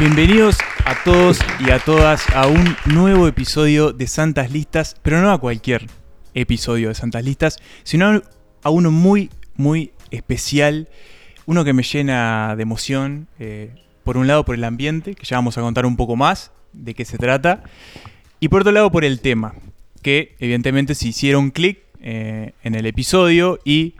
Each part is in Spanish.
Bienvenidos a todos y a todas a un nuevo episodio de Santas Listas, pero no a cualquier episodio de Santas Listas, sino a uno muy, muy especial, uno que me llena de emoción, eh, por un lado por el ambiente, que ya vamos a contar un poco más de qué se trata, y por otro lado por el tema, que evidentemente si hicieron clic eh, en el episodio y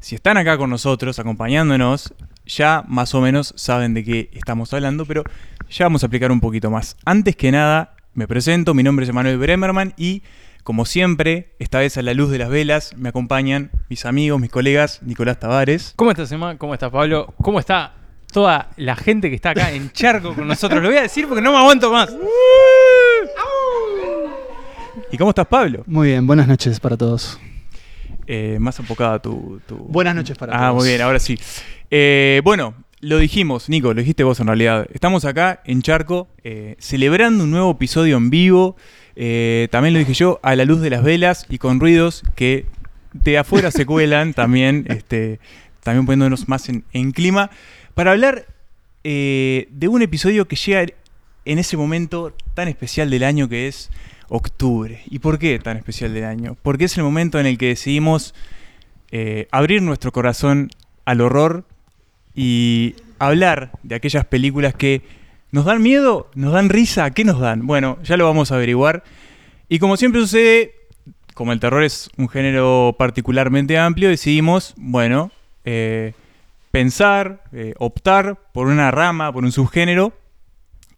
si están acá con nosotros acompañándonos, ya más o menos saben de qué estamos hablando, pero ya vamos a explicar un poquito más. Antes que nada, me presento, mi nombre es Emanuel Bremerman y como siempre, esta vez a la luz de las velas, me acompañan mis amigos, mis colegas, Nicolás Tavares. ¿Cómo estás, Emma? ¿Cómo estás, Pablo? ¿Cómo está toda la gente que está acá en Charco con nosotros? Lo voy a decir porque no me aguanto más. ¿Y cómo estás, Pablo? Muy bien, buenas noches para todos. Eh, más enfocada tu, tu... Buenas noches para todos. Ah, muy bien, ahora sí. Eh, bueno, lo dijimos, Nico, lo dijiste vos en realidad. Estamos acá en Charco eh, celebrando un nuevo episodio en vivo. También lo dije yo, a la luz de las velas y con ruidos que de afuera se cuelan también, este, también poniéndonos más en, en clima, para hablar de un episodio que llega en ese momento tan especial del año que es octubre. ¿Y por qué tan especial del año? Porque es el momento en el que decidimos eh, abrir nuestro corazón al horror y hablar de aquellas películas que nos dan miedo, nos dan risa, ¿qué nos dan? Bueno, ya lo vamos a averiguar. Y como siempre sucede, como el terror es un género particularmente amplio, decidimos, bueno, eh, pensar, eh, optar por una rama, por un subgénero,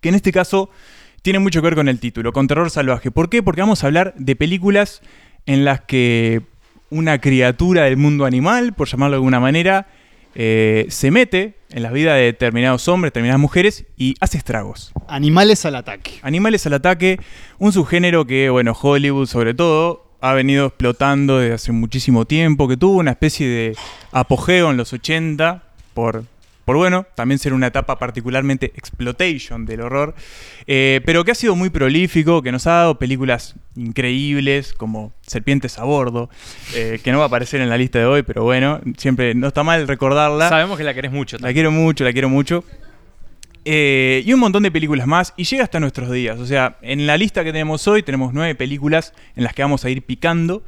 que en este caso tiene mucho que ver con el título, con terror salvaje. ¿Por qué? Porque vamos a hablar de películas en las que una criatura del mundo animal, por llamarlo de alguna manera, eh, se mete en la vida de determinados hombres, determinadas mujeres y hace estragos. Animales al ataque. Animales al ataque, un subgénero que, bueno, Hollywood sobre todo ha venido explotando desde hace muchísimo tiempo, que tuvo una especie de apogeo en los 80 por, por bueno, también ser una etapa particularmente exploitation del horror, eh, pero que ha sido muy prolífico, que nos ha dado películas increíbles como Serpientes a Bordo, eh, que no va a aparecer en la lista de hoy, pero bueno, siempre no está mal recordarla. Sabemos que la querés mucho. La quiero mucho, la quiero mucho. Eh, y un montón de películas más. Y llega hasta nuestros días. O sea, en la lista que tenemos hoy tenemos nueve películas en las que vamos a ir picando.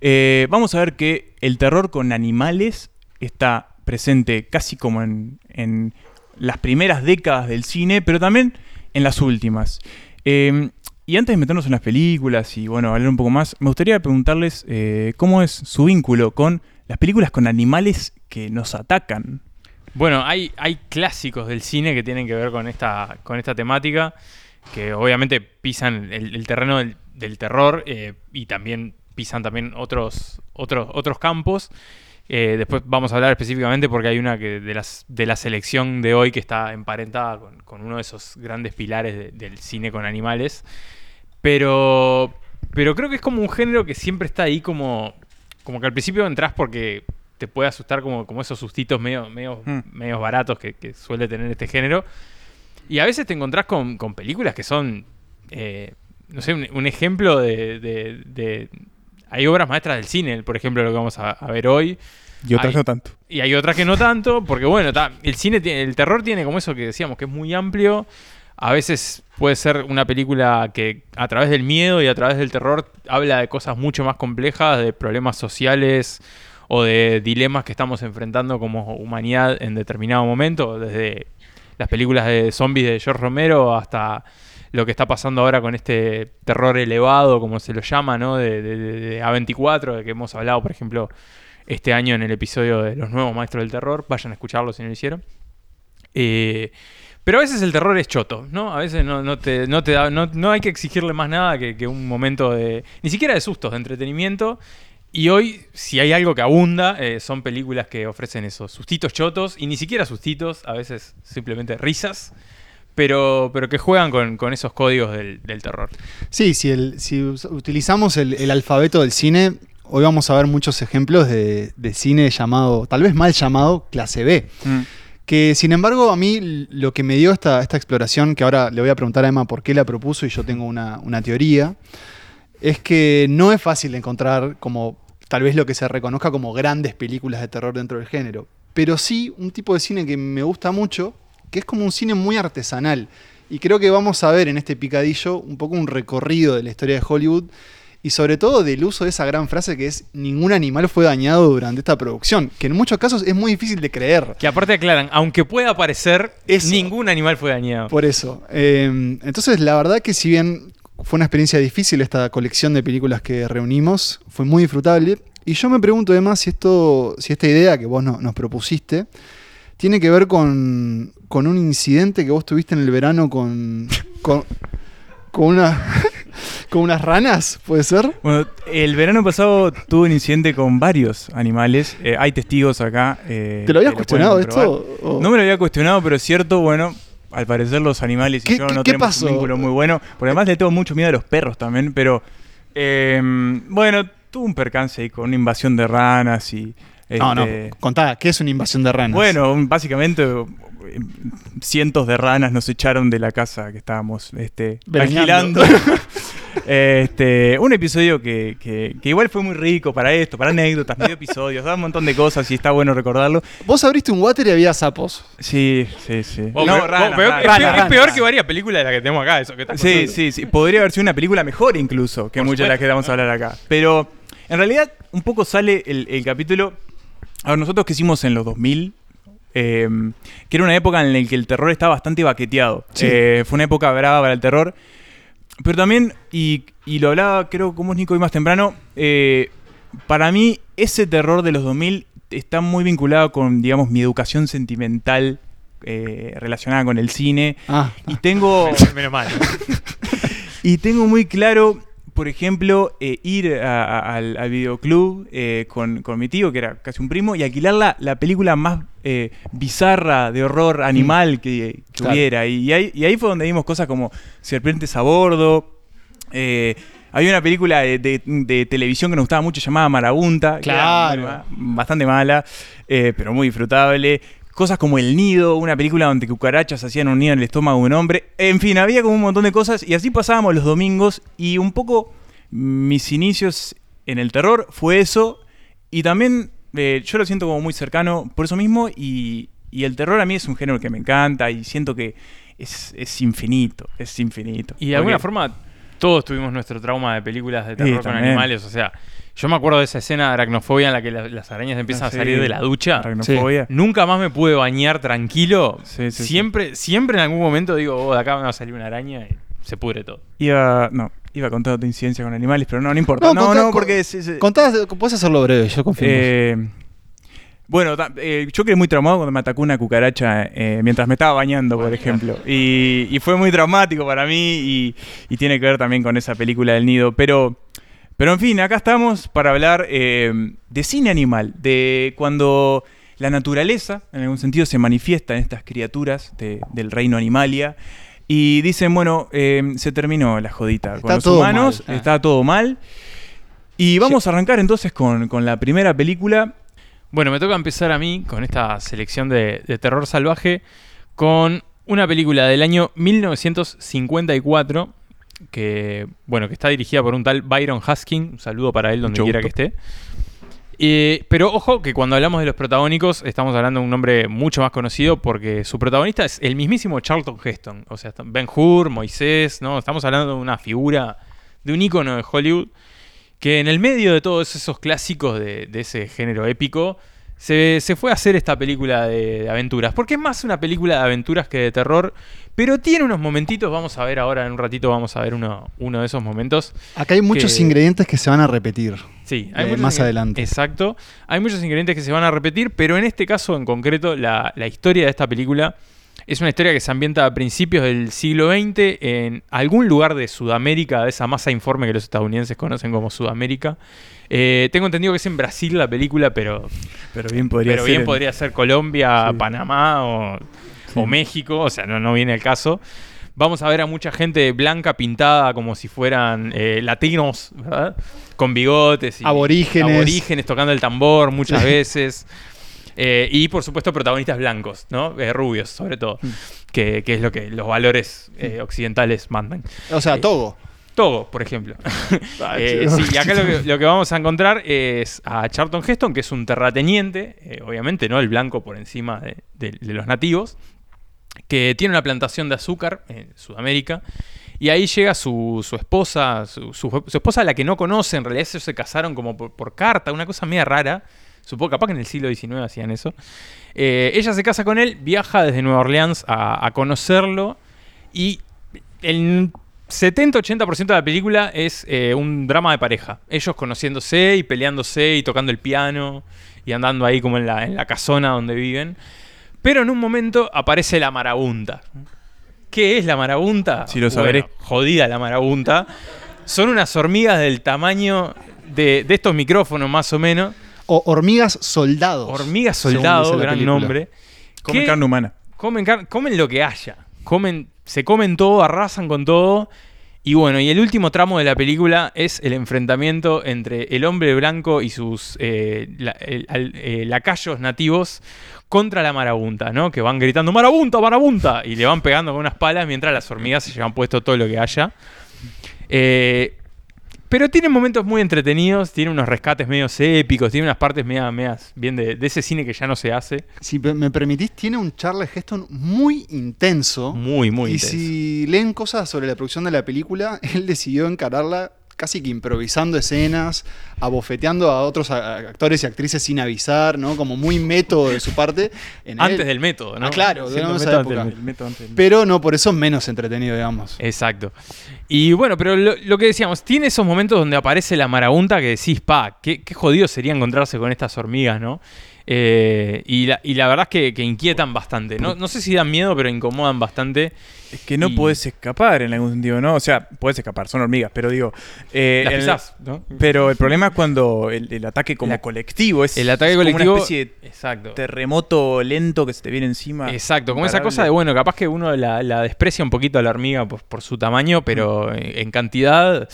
Eh, vamos a ver que el terror con animales está presente casi como en, las primeras décadas del cine, pero también en las últimas. Eh, y antes de meternos en las películas y bueno, hablar un poco más, me gustaría preguntarles eh, cómo es su vínculo con las películas con animales que nos atacan. Bueno, hay, clásicos del cine que tienen que ver con esta, con esta temática, que obviamente pisan el, terreno del, del terror eh, y también pisan también otros, otros, otros campos. Eh, después vamos a hablar específicamente porque hay una que de, las, de la selección de hoy que está emparentada con, con uno de esos grandes pilares de- del cine con animales. Pero, pero creo que es como un género que siempre está ahí como, como que al principio entras porque te puede asustar como, como esos sustitos medio, medio, Mm. medios baratos que, que suele tener este género. Y a veces te encontrás con, con películas que son, eh, no sé, un, un ejemplo de, de- de- Hay obras maestras del cine, por ejemplo, lo que vamos a, a ver hoy. Y otras no tanto. Y hay otras que no tanto, porque bueno, ta, el cine, tiene, el terror tiene como eso que decíamos, que es muy amplio. A veces puede ser una película que a través del miedo y a través del terror habla de cosas mucho más complejas, de problemas sociales o de dilemas que estamos enfrentando como humanidad en determinado momento, desde las películas de zombies de George Romero hasta lo que está pasando ahora con este terror elevado, como se lo llama, ¿no? De, de- de- de A24, de que hemos hablado, por ejemplo, este año en el episodio de los nuevos maestros del terror. Vayan a escucharlo si no lo hicieron. Eh, pero a veces el terror es choto, ¿no? A veces no, no te, no te no, no hay que exigirle más nada que, que un momento de. ni siquiera de sustos, de entretenimiento. Y hoy, si hay algo que abunda, eh, son películas que ofrecen esos sustitos chotos, y ni siquiera sustitos, a veces simplemente risas, pero, pero que juegan con, con esos códigos del, del terror. Sí, si, el- si us- utilizamos el, el alfabeto del cine, hoy vamos a ver muchos ejemplos de, de cine llamado, tal vez mal llamado, clase B. Mm. Que sin embargo, a mí lo que me dio esta, esta exploración, que ahora le voy a preguntar a Emma por qué la propuso y yo tengo una, una teoría, es que no es fácil encontrar como tal vez lo que se reconozca como grandes películas de terror dentro del género, pero sí un tipo de cine que me gusta mucho, que es como un cine muy artesanal. Y creo que vamos a ver en este picadillo un poco un recorrido de la historia de Hollywood y sobre todo del uso de esa gran frase que es ningún animal fue dañado durante esta producción, que en muchos casos es muy difícil de creer. Que aparte aclaran, aunque pueda parecer, Eso. ningún animal fue dañado. Por eso. Eh, entonces, la verdad que si bien fue una experiencia difícil esta colección de películas que reunimos, fue muy disfrutable. Y yo me pregunto además si esto, si esta idea que vos no- nos propusiste tiene que ver con, con un incidente que vos tuviste en el verano con, con, con una, con unas ranas, ¿puede ser? Bueno, el verano pasado tuve un incidente con varios animales. Eh, hay testigos acá. eh, ¿Te lo habías cuestionado esto? O- No me lo había cuestionado, pero es cierto, bueno, al parecer los animales y ¿Qué- yo no tenemos pasó? un vínculo muy bueno. Porque además le tengo mucho miedo a los perros también, pero eh, bueno, tuve un percance ahí con una invasión de ranas y... No, no, este, contá, ¿qué es una invasión de ranas? Bueno, básicamente eh, cientos de ranas nos echaron de la casa que estábamos este, alquilando. este, un episodio que, que- que igual fue muy rico para esto, para anécdotas, medio episodios, da un montón de cosas y está bueno recordarlo. Vos abriste un water y había sapos. Sí, sí, sí. Oh, No, pero- ranas, oh, peor- ranas. es, ranas, peor, es ranas. peor que varias películas de las que tenemos acá, eso que está Sí, sí, sí. Podría haber sido una película mejor incluso que Por muchas de las que vamos a hablar acá. Pero en realidad un poco sale el, el capítulo... A ver, nosotros que hicimos en los 2000, eh, que era una época en la que el terror estaba bastante baqueteado. Sí. Eh, fue una época brava para el terror. Pero también, y, y lo hablaba creo como Nico hoy más temprano, eh, para mí ese terror de los 2000 está muy vinculado con, digamos, mi educación sentimental eh, relacionada con el cine. Ah, Y tengo... Menos mal. Y tengo muy claro, por ejemplo, eh, ir a- a- al, al videoclub eh, con, con mi tío, que era casi un primo, y alquilar la, la película más eh, bizarra de horror animal que, que Claro. hubiera. Y ahí, y ahí fue donde vimos cosas como Serpientes a bordo. había una película de, de- de televisión que nos gustaba mucho llamada Marabunta. que era Claro. bastante mala, pero muy disfrutable. Cosas como El Nido, una película donde cucarachas hacían un nido en el estómago de un hombre. En fin, había como un montón de cosas y así pasábamos los domingos y un poco mis inicios en el terror fue eso y también eh, yo lo siento como muy cercano por eso mismo y, y el terror a mí es un género que me encanta y siento que es, es infinito, es infinito. Y de alguna forma, todos tuvimos nuestro trauma de películas de terror con animales. O sea, yo me acuerdo de esa escena de aracnofobia en la que la- las arañas empiezan Ah, a sí. salir de la ducha. Aracnofobia. Nunca más me pude bañar tranquilo. Sí, sí, sí. siempre, siempre en algún momento digo, oh, de acá me va a salir una araña y se pudre todo. Iba, no, iba a contar otra incidencia con animales, pero no, no importa. No, No, no, contá- porque es- es- contá, puedes hacerlo breve, yo confío. en vos. Eh, bueno, ta- eh, yo quedé muy traumado cuando me atacó una cucaracha eh, mientras me estaba bañando, por ejemplo. Y, y fue muy traumático para mí y, y tiene que ver también con esa película del nido. Pero, pero en fin, acá estamos para hablar eh, de cine animal, de cuando la naturaleza, en algún sentido, se manifiesta en estas criaturas de- del reino animalia. Y dicen, bueno, eh, se terminó la jodita con los todo humanos, mal. Ah. está todo mal. Y vamos a arrancar entonces con, con la primera película. Bueno, me toca empezar a mí con esta selección de, de terror salvaje con una película del año 1954 que, bueno, que está dirigida por un tal Byron Huskin. Un saludo para él donde quiera que esté. Eh, pero ojo que cuando hablamos de los protagónicos estamos hablando de un nombre mucho más conocido porque su protagonista es el mismísimo Charlton Heston. O sea, Ben Hur, Moisés, ¿no? Estamos hablando de una figura, de un ícono de Hollywood que en el medio de todos esos clásicos de, de ese género épico, se, se fue a hacer esta película de, de aventuras. Porque es más una película de aventuras que de terror, pero tiene unos momentitos, vamos a ver ahora en un ratito, vamos a ver uno, uno de esos momentos. Acá hay muchos que- ingredientes que se van a repetir. Sí, Eh, muchos más adelante. Exacto. Hay muchos ingredientes que se van a repetir, pero en este caso en concreto, la, la historia de esta película es una historia que se ambienta a principios del siglo XX en algún lugar de Sudamérica, de esa masa informe que los estadounidenses conocen como Sudamérica. Eh, tengo entendido que es en Brasil la película, pero, Pero bien podría pero ser. bien en- podría ser Colombia, Sí. Panamá o, o México, o sea, no, no viene el caso. Vamos a ver a mucha gente blanca pintada como si fueran eh, latinos, ¿verdad? Con bigotes y Aborígenes. aborígenes tocando el tambor muchas veces. Eh, y por supuesto protagonistas blancos, ¿no? Eh, rubios, sobre todo. Mm. Que, que es lo que los valores eh, occidentales mandan. O sea, Eh, Togo. Togo, por ejemplo. Ah, Eh, sí, y acá lo que, lo que vamos a encontrar es a Charlton Heston, que es un terrateniente, eh, obviamente, ¿no? El blanco por encima de, de- de los nativos. que tiene una plantación de azúcar en Sudamérica. Y ahí llega su, su esposa, su, su- su esposa a la que no conoce, en realidad ellos se casaron como por, por carta, una cosa media rara. Supongo capaz que en el siglo XIX hacían eso. Eh, ella se casa con él, viaja desde Nueva Orleans a, a conocerlo y el 70-80% de la película es eh, un drama de pareja. Ellos conociéndose y peleándose y tocando el piano y andando ahí como en la, en la casona donde viven. Pero en un momento aparece la marabunta. ¿Qué es la marabunta? Sí, lo sabré. Bueno, jodida la marabunta. Son unas hormigas del tamaño de, de estos micrófonos más o menos. O hormigas soldados. Hormigas soldado, gran película. nombre. Come que carne humana. Comen, car- comen lo que haya. Comen, se comen todo, arrasan con todo. Y bueno, y el último tramo de la película es el enfrentamiento entre el hombre blanco y sus eh, la- el- al- eh, lacayos nativos contra la marabunta, ¿no? Que van gritando ¡Marabunta, marabunta! Y le van pegando con unas palas mientras las hormigas se llevan puesto todo lo que haya. Eh, pero tiene momentos muy entretenidos, tiene unos rescates medios épicos, tiene unas partes medias bien de, de ese cine que ya no se hace. Si me permitís, tiene un Charles Heston muy intenso. Muy, muy y intenso. si leen cosas sobre la producción de la película, él decidió encararla casi que improvisando escenas, abofeteando a otros actores y actrices sin avisar, ¿no? Como muy método de su parte. En Antes del método, ¿no? Ah, claro, esa época. del El método antes del- Pero no por eso menos entretenido, digamos. Exacto. Y bueno, pero lo, lo que decíamos, tiene esos momentos donde aparece la marabunta que decís, pa, qué, qué jodido sería encontrarse con estas hormigas, ¿no? Eh, y, la, y la verdad es que, que inquietan bastante. No, no sé si dan miedo, pero incomodan bastante. Es que no Y- podés escapar en algún sentido, ¿no? O sea, podés escapar, son hormigas, pero digo. eh, Las el- pisás, ¿no? Pero el problema es cuando el, el ataque como La- colectivo es. El ataque es como colectivo. Una especie de Exacto. terremoto lento que se te viene encima. Exacto, como esa cosa de, bueno, capaz que uno la, la desprecia un poquito a la hormiga por, por su tamaño, pero en, en cantidad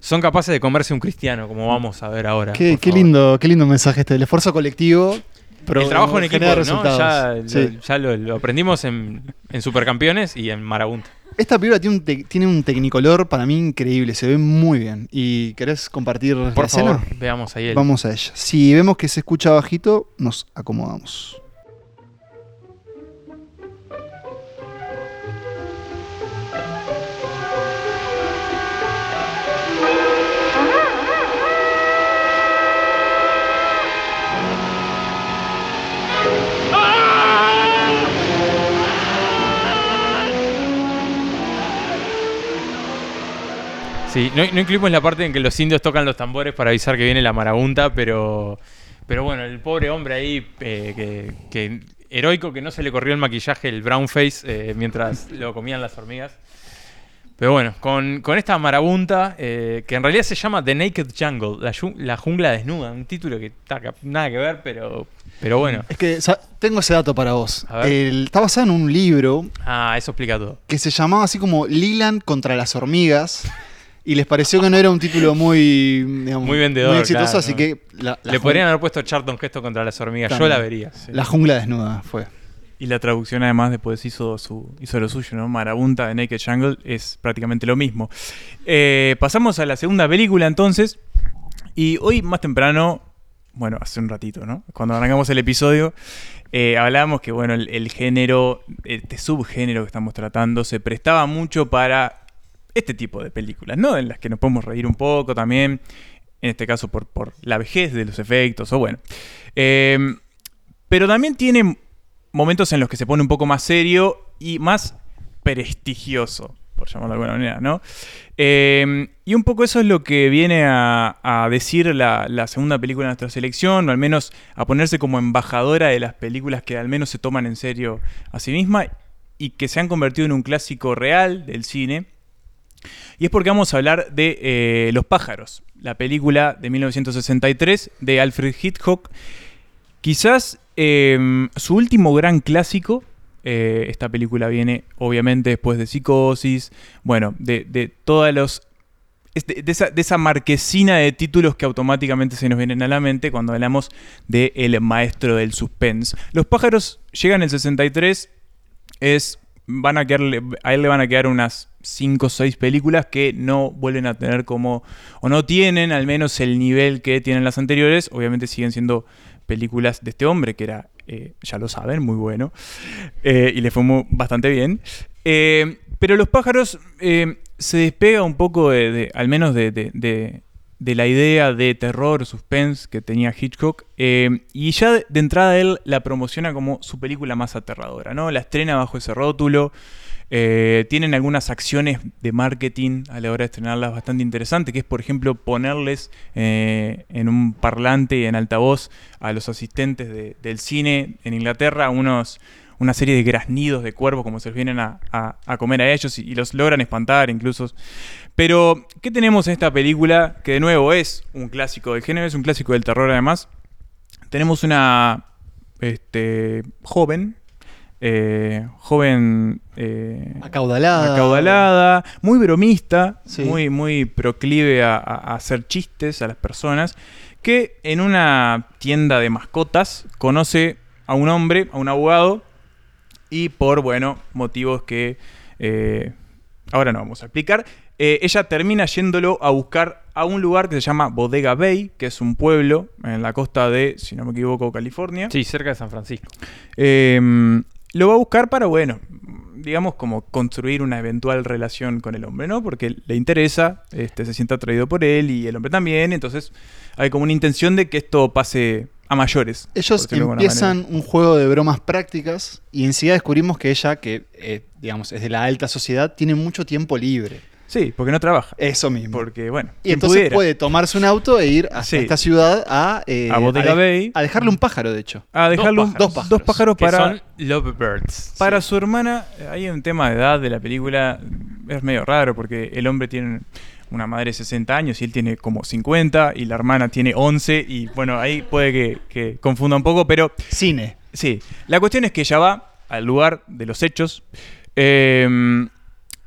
son capaces de comerse un cristiano, como vamos a ver ahora. Qué, qué lindo, qué lindo mensaje este. El esfuerzo colectivo. El trabajo en equipo, ¿no? Ya, lo- Sí. ya lo, lo aprendimos en, en Supercampeones y en Marabunta. Esta película tiene un, te- tiene un tecnicolor para mí increíble, se ve muy bien. ¿Y querés compartir la Por escena? favor, veamos ahí el... Vamos a ella. Si vemos que se escucha bajito, nos acomodamos. Sí, no, no incluimos la parte en que los indios tocan los tambores para avisar que viene la marabunta, pero, pero bueno, el pobre hombre ahí, eh, que, que heroico que no se le corrió el maquillaje, el brown face, eh, mientras lo comían las hormigas. Pero bueno, con, con esta marabunta, eh, que en realidad se llama The Naked Jungle, la, jungla desnuda, un título que cap- nada que ver, pero, pero bueno. Es que tengo ese dato para vos. El- está basado en un libro Ah, eso explica todo. que se llamaba así como Leland contra las hormigas. Y les pareció que no era un título muy, digamos, Muy vendedor, muy exitoso, claro, así ¿no? que la, la Le podrían haber puesto Charlton Gesto contra las hormigas, yo la vería. la jungla desnuda fue. Y la traducción además después hizo, su, hizo lo suyo, ¿no? Marabunta de Naked Jungle es prácticamente lo mismo. Eh, pasamos a la segunda película entonces. Y hoy más temprano, bueno, hace un ratito, ¿no? Cuando arrancamos el episodio, eh, hablábamos que, bueno, el, el género, este subgénero que estamos tratando, se prestaba mucho para este tipo de películas, ¿no? En las que nos podemos reír un poco también, en este caso por, la vejez de los efectos, o bueno. Eh, pero también tiene momentos en los que se pone un poco más serio y más prestigioso, por llamarlo de alguna manera, ¿no? Eh, y un poco eso es lo que viene a, a decir la, la segunda película de nuestra selección, o al menos a ponerse como embajadora de las películas que al menos se toman en serio a sí misma y que se han convertido en un clásico real del cine. Y es porque vamos a hablar de eh, Los pájaros, la película de 1963 de Alfred Hitchcock. Quizás eh, su último gran clásico. eh, esta película viene obviamente después de Psicosis. Bueno, de, de todos los. de, esa, de esa marquesina de títulos que automáticamente se nos vienen a la mente cuando hablamos de El maestro del suspense. Los pájaros llegan en el 63. Es. Van a, quedarle, a él le van a quedar unas 5 o 6 películas que no vuelven a tener como. o no tienen al menos el nivel que tienen las anteriores. Obviamente siguen siendo películas de este hombre, que era eh, ya lo saben, muy bueno. Eh, y le fue muy- bastante bien. Eh, pero Los pájaros se despega un poco de, al menos de- de- la idea de terror, suspense que tenía Hitchcock. eh, y ya de, entrada él la promociona como su película más aterradora, ¿no? La estrena bajo ese rótulo. Eh, tienen algunas acciones de marketing a la hora de estrenarlas bastante interesantes, que es por ejemplo ponerles eh, en un parlante y en altavoz a los asistentes de- del cine en Inglaterra unos, una serie de graznidos de cuervos como se les vienen a, a- a comer a ellos y, y los logran espantar incluso. Pero, ¿qué tenemos en esta película? Que de nuevo es un clásico del género, es un clásico del terror además. Tenemos una este, joven, eh, joven eh, Acaudalada. acaudalada, muy bromista, Sí. muy, muy proclive a hacer chistes a las personas, que en una tienda de mascotas conoce a un hombre, a un abogado, y por, bueno, motivos que eh, ahora no vamos a explicar, eh, ella termina yéndolo a buscar a un lugar que se llama Bodega Bay, que es un pueblo en la costa de, si no me equivoco, California. Sí, cerca de San Francisco. Eh, lo va a buscar para, bueno, digamos como construir una eventual relación con el hombre, ¿no? Porque le interesa, este, se siente atraído por él y el hombre también, entonces hay como una intención de que esto pase a mayores. Ellos empiezan un juego de bromas prácticas y enseguida descubrimos que ella, que eh, digamos es de la alta sociedad, tiene mucho tiempo libre. Sí, porque no trabaja. Eso mismo. Porque, bueno, y entonces pudiera. puede tomarse un auto e ir Sí. esta ciudad a, eh, A Bodega de- Bay. a dejarle un pájaro, de hecho. a dejarlo Dos pájaros. dos pájaros Que para, son lovebirds. para su hermana. Hay un tema de edad de la película, es medio raro porque el hombre tiene una madre de 60 años y él tiene como 50 y la hermana tiene 11 y bueno, ahí puede que, que confunda un poco, pero Cine. Sí, la cuestión es que ella va al lugar de los hechos eh,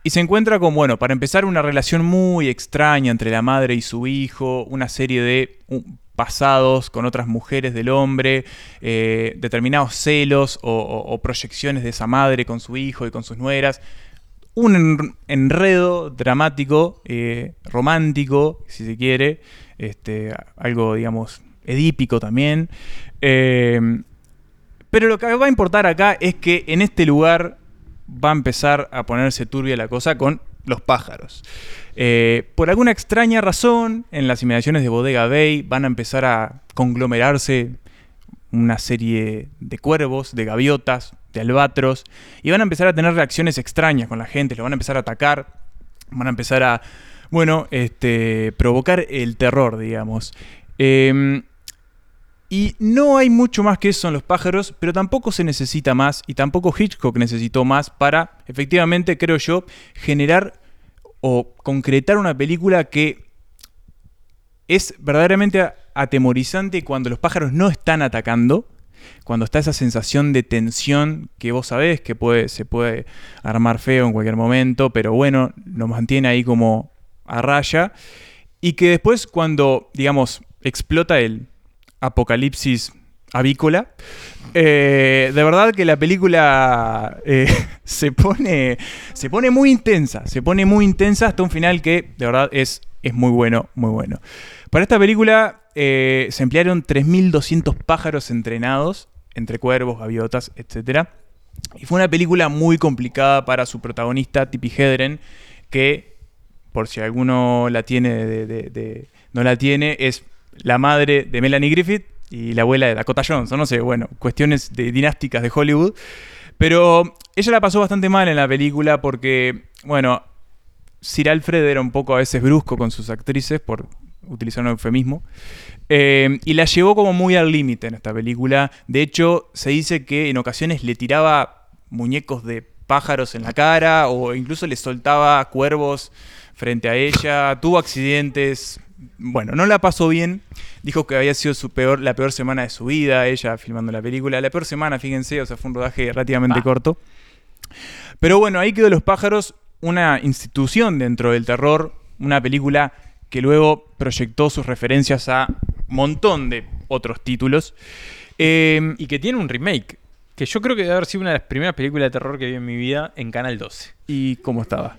y se encuentra con, bueno, para empezar, una relación muy extraña entre la madre y su hijo, una serie de uh, pasados con otras mujeres del hombre, eh, determinados celos o, o- o proyecciones de esa madre con su hijo y con sus nueras. Un en- enredo dramático, eh, romántico, si se quiere, este, algo, digamos, edípico también. Eh, pero lo que va a importar acá es que en este lugar va a empezar a ponerse turbia la cosa con los pájaros. Eh, por alguna extraña razón, en las inmediaciones de Bodega Bay van a empezar a conglomerarse una serie de cuervos, de gaviotas, de albatros, y van a empezar a tener reacciones extrañas con la gente, lo van a empezar a atacar, van a empezar a, bueno, este, provocar el terror, digamos. Em, y no hay mucho más que eso en los pájaros, pero tampoco se necesita más y tampoco Hitchcock necesitó más para, efectivamente, creo yo, generar o concretar una película que es verdaderamente atemorizante cuando los pájaros no están atacando, cuando está esa sensación de tensión que vos sabés que puede, se puede armar feo en cualquier momento, pero bueno, nos mantiene ahí como a raya. Y que después cuando, digamos, explota el apocalipsis avícola, eh, de verdad que la película eh, se, pone, se pone muy intensa, se pone muy intensa hasta un final que de verdad es, es muy bueno, muy bueno. Para esta película eh, se emplearon 3.200 pájaros entrenados, entre cuervos, gaviotas, etc. Y fue una película muy complicada para su protagonista, Tippi Hedren, que, por si alguno la tiene, de- de- de- no la tiene, es la madre de Melanie Griffith y la abuela de Dakota Johnson. No sé, bueno, cuestiones de dinásticas de Hollywood. Pero ella la pasó bastante mal en la película porque, bueno, Sir Alfred era un poco a veces brusco con sus actrices, por utilizar un eufemismo. Eh, y la llevó como muy al límite en esta película. De hecho, se dice que en ocasiones le tiraba muñecos de pájaros en la cara o incluso le soltaba cuervos frente a ella. Tuvo accidentes. Bueno, no la pasó bien. Dijo que había sido su peor, la peor semana de su vida, ella filmando la película. La peor semana, fíjense, o sea, fue un rodaje relativamente Ah. corto. Pero bueno, ahí quedó Los Pájaros, una institución dentro del terror, una película que luego proyectó sus referencias a un montón de otros títulos. Eh, Y que tiene un remake. Que yo creo que debe haber sido una de las primeras películas de terror que vi en mi vida en Canal 12. ¿Y cómo estaba?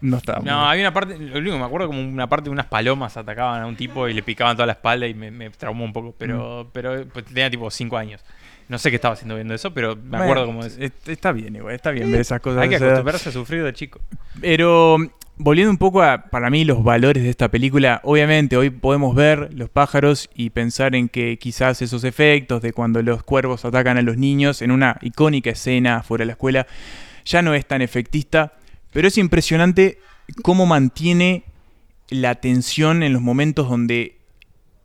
no estaba. No, hay una parte, lo único que me acuerdo como una parte de unas palomas atacaban a un tipo y le picaban toda la espalda y me, me traumó un poco, pero, Mm. pero pues, tenía tipo 5 años. No sé qué estaba haciendo viendo eso, pero me Bueno, acuerdo como es. est- Está bien, igual, está bien ver esas cosas. Hay que acostumbrarse a sufrir de chico. Pero volviendo un poco a, para mí, los valores de esta película, obviamente hoy podemos ver los pájaros y pensar en que quizás esos efectos de cuando los cuervos atacan a los niños en una icónica escena fuera de la escuela ya no es tan efectista, pero es impresionante cómo mantiene la tensión en los momentos donde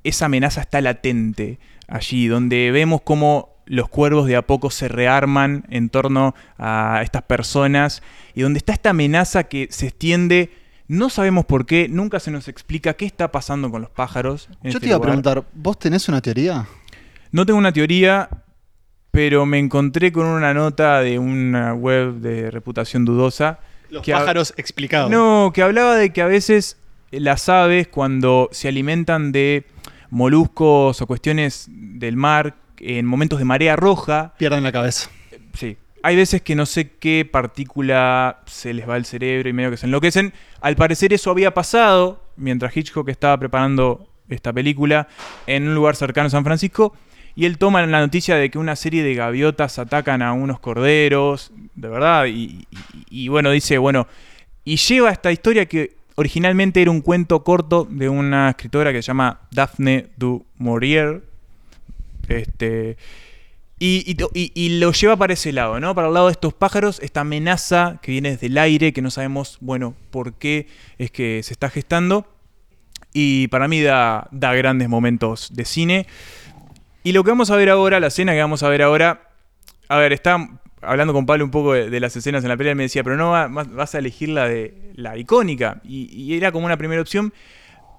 esa amenaza está latente allí, donde vemos cómo los cuervos de a poco se rearman en torno a estas personas y donde está esta amenaza que se extiende, no sabemos por qué, nunca se nos explica qué está pasando con los pájaros. en Yo este te iba a preguntar, ¿vos tenés una teoría? No tengo una teoría, pero me encontré con una nota de una web de reputación dudosa. Los que pájaros explicados. No, que hablaba de que a veces las aves cuando se alimentan de moluscos o cuestiones del mar en momentos de marea roja, Pierden la cabeza. sí, hay veces que no sé qué partícula se les va al cerebro y medio que se enloquecen. Al parecer eso había pasado mientras Hitchcock estaba preparando esta película en un lugar cercano a San Francisco. Y él toma la noticia de que una serie de gaviotas atacan a unos corderos, de verdad. Y, y- y bueno, dice, bueno, y lleva esta historia que originalmente era un cuento corto de una escritora que se llama Daphne du Maurier. Este, y, y y- y lo lleva para ese lado, ¿no? Para el lado de estos pájaros, esta amenaza que viene desde el aire, que no sabemos, bueno, por qué es que se está gestando. Y para mí da, grandes momentos de cine. Y lo que vamos a ver ahora, la escena que vamos a ver ahora, a ver, está hablando con Pablo un poco de, las escenas en la pelea, él me decía, pero no va- vas a elegir la de la icónica. Y, y era como una primera opción,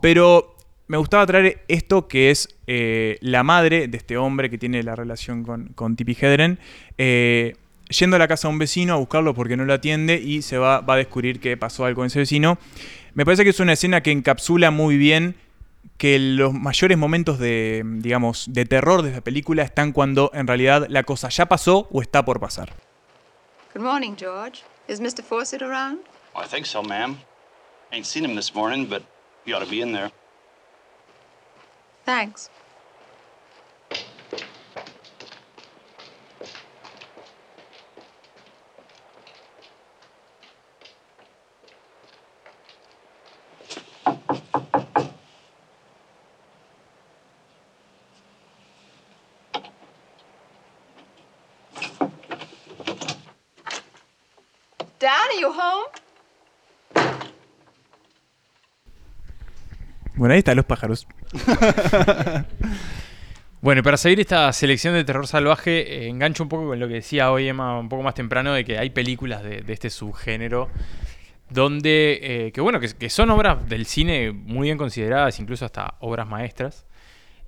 pero me gustaba traer esto que es eh, la madre de este hombre que tiene la relación con, con Tippi Hedren, eh, yendo a la casa de un vecino a buscarlo porque no lo atiende y se va, va a descubrir que pasó algo con ese vecino. Me parece que es una escena que encapsula muy bien que los mayores momentos de, digamos, de terror de esta película están cuando en realidad la cosa ya pasó o está por pasar. Good morning, George. Is Mr. Fawcett around? Oh, I think so, ma'am. Ain't seen him this morning, but he ought to be in there. Thanks. Dad, are you home? Bueno, ahí están los pájaros. Bueno, y para seguir esta selección de terror salvaje, eh, engancho un poco con lo que decía hoy Emma un poco más temprano, de que hay películas de, de este subgénero donde, eh, que bueno, que, que son obras del cine muy bien consideradas, incluso hasta obras maestras.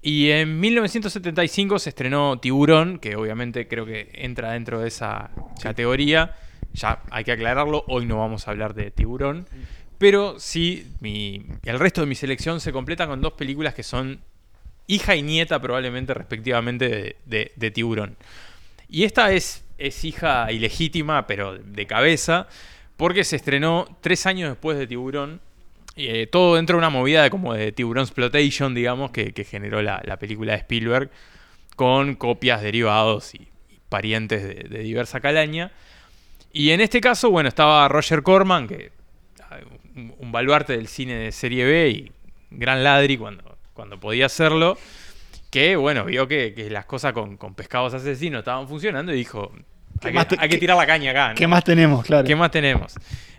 Y en 1975 se estrenó Tiburón, que obviamente creo que entra dentro de esa categoría. Ya hay que aclararlo, hoy no vamos a hablar de Tiburón. Pero sí, mi- el resto de mi selección se completa con dos películas que son hija y nieta probablemente respectivamente de, Tiburón. Y esta es, es hija ilegítima, pero de cabeza, porque se estrenó tres años después de Tiburón. eh, todo dentro de una movida de como de Tiburón Exploitation, digamos, que, que generó la, la película de Spielberg, con copias, derivados y, parientes de, de diversa calaña. Y en este caso, bueno, estaba Roger Corman, que ah, un, baluarte del cine de serie B y gran ladri cuando, cuando podía hacerlo, que bueno, vio que, que las cosas con, con pescados asesinos estaban funcionando y dijo, ¿Qué hay, que, te- hay que qué- tirar la caña acá. ¿no? ¿Qué más tenemos? Claro. ¿Qué más tenemos?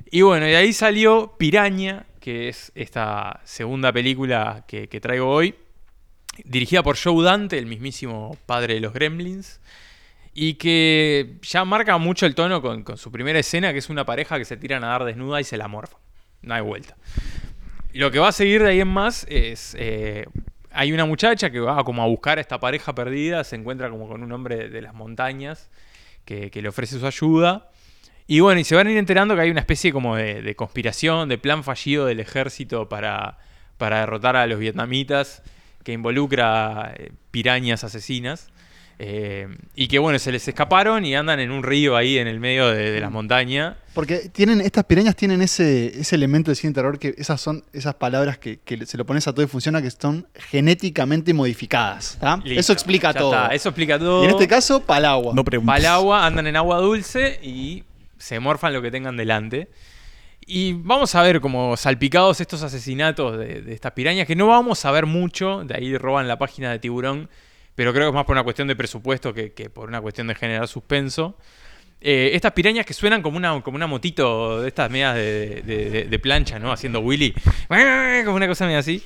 Y bueno, y ahí salió Piraña, que es esta segunda película que, que traigo hoy, dirigida por Joe Dante, el mismísimo padre de los Gremlins, y que ya marca mucho el tono con, con su primera escena, que es una pareja que se tira a nadar desnuda y se la morfa. No hay vuelta. Lo que va a seguir de ahí en más es... eh, hay una muchacha que va como a buscar a esta pareja perdida, se encuentra como con un hombre de las montañas que, le ofrece su ayuda. Y bueno, y se van a ir enterando que hay una especie como de, de conspiración, de plan fallido del ejército para, para derrotar a los vietnamitas, que involucra eh, pirañas asesinas. Eh, y que bueno, se les escaparon y andan en un río ahí en el medio de, de las montañas. Porque tienen, estas pirañas tienen ese, ese elemento de cine terror que esas son esas palabras que, que se lo pones a todo y funciona, que son genéticamente modificadas. Listo, Eso explica todo. está, eso explica todo. Y en este caso, palagua. No preguntes. Va al agua, andan en agua dulce y se morfan lo que tengan delante. Y vamos a ver como salpicados estos asesinatos de, de estas pirañas, que no vamos a ver mucho, de ahí roban la página de tiburón, pero creo que es más por una cuestión de presupuesto que, que por una cuestión de generar suspenso. Eh, estas pirañas que suenan como una, como una motito de estas medias de, de- de- de plancha, ¿no? Haciendo Willy. Como una cosa media así.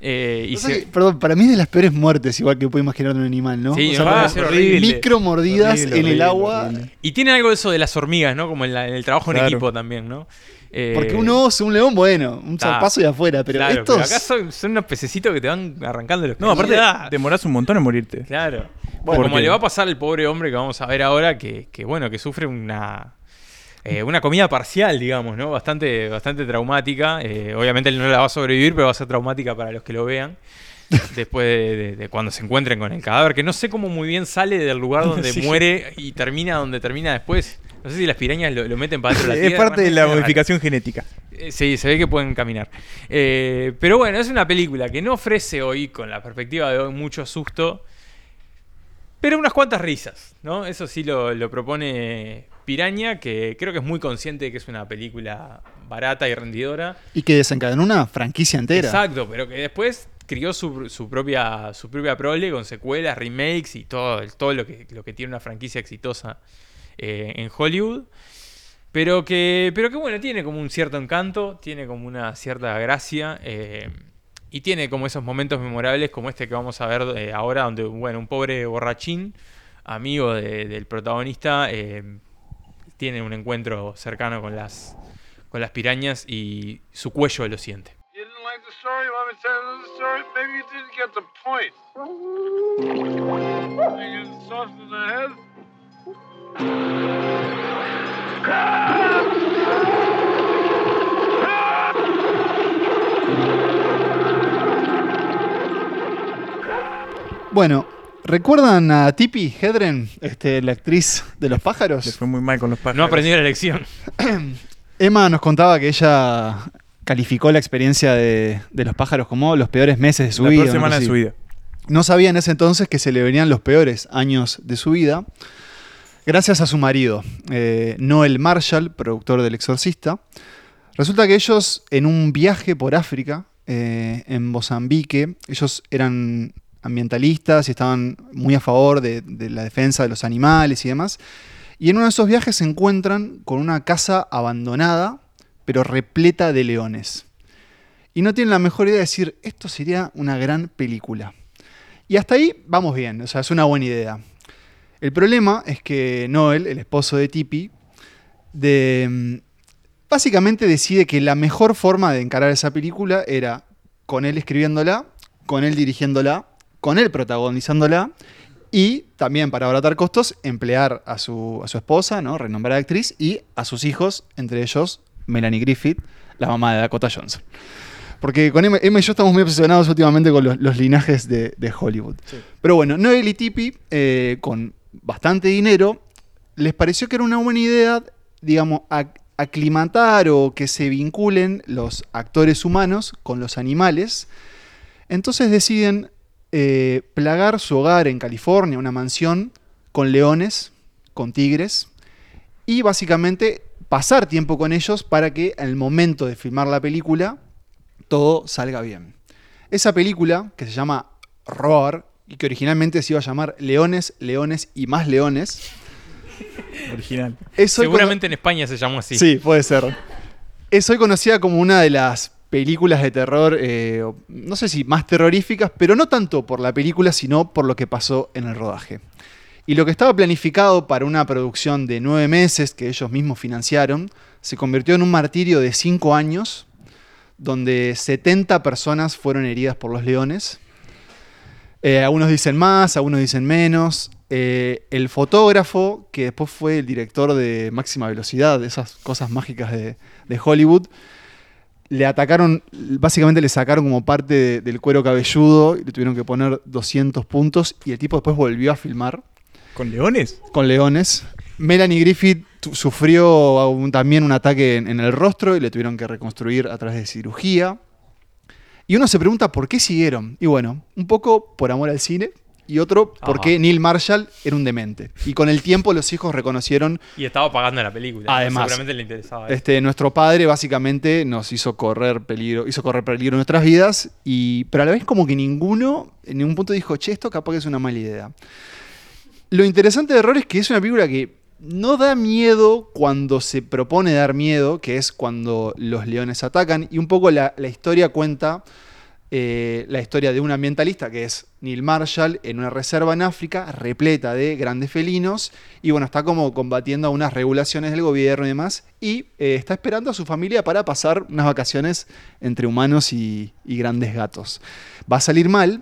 Eh, y se- perdón, para mí es de las peores muertes, igual que puedo imaginar de un animal, ¿no? Sí, O sea, va a ser horrible. micro mordidas Horrible, en el agua. Y tiene algo de eso de las hormigas, ¿no? Como en, la- en el trabajo en equipo también, ¿no? Eh, Porque un oso, un león, bueno, un Ah, zarpazo y afuera, pero claro, estos. pero acá son, son unos pececitos que te van arrancando los No, aparte, Ah, demorás un montón en morirte. Claro. Bueno, como le va a pasar al pobre hombre que vamos a ver ahora, que, que, bueno, que sufre una. eh, una comida parcial, digamos, ¿no? Bastante, bastante traumática. Eh, obviamente él no la va a sobrevivir, pero va a ser traumática para los que lo vean. Después de, de- de cuando se encuentren con el cadáver, que no sé cómo muy bien sale del lugar donde Sí. muere y termina donde termina después. No sé si las pirañas lo, lo meten para dentro de la Es tierra. parte de la modificación genética. Eh, Sí, se ve que pueden caminar. Eh, pero bueno, es una película que no ofrece hoy, con la perspectiva de hoy, mucho susto. Pero unas cuantas risas, ¿no? Eso sí lo, lo propone Piraña, que creo que es muy consciente de que es una película barata y rendidora. Y que desencadenó una franquicia entera. Exacto, pero que después crió su, su propia, su propia prole con secuelas, remakes y todo, todo lo, que, lo que tiene una franquicia exitosa eh, en Hollywood. Pero que, pero que bueno, tiene como un cierto encanto, tiene como una cierta gracia. eh, y tiene como esos momentos memorables como este que vamos a ver eh, ahora, donde bueno, un pobre borrachín, amigo de- del protagonista, eh, tiene un encuentro cercano con las, con las pirañas y su cuello lo siente. Bueno, ¿recuerdan a Tippi Hedren, este, la actriz de los Le pájaros? fue muy mal con los pájaros. No aprendió la lección. Emma nos contaba que ella calificó la experiencia de, de los pájaros como los peores meses de su la vida. peor una semana cosa de su vida. No sabía en ese entonces que se le venían los peores años de su vida. Gracias a su marido, eh, Noel Marshall, productor del Exorcista. Resulta que ellos, en un viaje por África, eh, en Mozambique, ellos eran ambientalistas y estaban muy a favor de, de la defensa de los animales y demás. Y en uno de esos viajes se encuentran con una casa abandonada, pero repleta de leones. Y no tienen la mejor idea de decir, esto sería una gran película. Y hasta ahí vamos bien, o sea, es una buena idea. El problema es que Noel, el esposo de Tippi, de, mm, básicamente decide que la mejor forma de encarar esa película era con él escribiéndola, con él dirigiéndola, con él protagonizándola y también para abaratar costos emplear a su, a su esposa, ¿no? renombrada actriz, y a sus hijos, entre ellos Melanie Griffith, la mamá de Dakota Johnson. Porque con Emma, Emma y yo estamos muy obsesionados últimamente con los, los linajes de, de Hollywood. Pero bueno, Noel y Tippi, eh, con bastante dinero, les pareció que era una buena idea, digamos, ac- aclimatar o que se vinculen los actores humanos con los animales. Entonces deciden eh, plagar su hogar en California, una mansión, con leones, con tigres, y básicamente pasar tiempo con ellos para que en el momento de filmar la película todo salga bien. Esa película, que se llama Roar, y que originalmente se iba a llamar Leones, Leones y más Leones, Original. es hoy Seguramente en España se llamó así. Sí, puede ser. Es hoy conocida como una de las películas de terror, eh, no sé si más terroríficas, pero no tanto por la película, sino por lo que pasó en el rodaje. Y lo que estaba planificado para una producción de nueve meses que ellos mismos financiaron, se convirtió en un martirio de cinco años, donde 70 personas fueron heridas por los leones. Eh, algunos dicen más, algunos dicen menos. Eh, el fotógrafo, que después fue el director de Máxima Velocidad, de esas cosas mágicas de, de Hollywood, le atacaron, básicamente le sacaron como parte de- del cuero cabelludo y le tuvieron que poner 200 puntos y el tipo después volvió a filmar ¿Con leones? con leones. Melanie Griffith sufrió un- también un ataque en, en el rostro y le tuvieron que reconstruir a través de cirugía. Y uno se pregunta por qué siguieron. Y bueno, un poco por amor al cine y otro porque Ajá. Neil Marshall era un demente. Y con el tiempo los hijos reconocieron Y estaba pagando la película. Además. Seguramente le interesaba. eso. Este, nuestro padre básicamente nos hizo correr peligro, hizo correr peligro en nuestras vidas, y, pero a la vez como que ninguno en ningún punto dijo, che, esto capaz que es una mala idea. Lo interesante de Error es que es una película que no da miedo cuando se propone dar miedo, que es cuando los leones atacan, y un poco la, historia cuenta eh, la historia de un ambientalista que es Neil Marshall en una reserva en África repleta de grandes felinos y bueno, está como combatiendo unas regulaciones del gobierno y demás y eh, está esperando a su familia para pasar unas vacaciones entre humanos y, y grandes gatos. Va a salir mal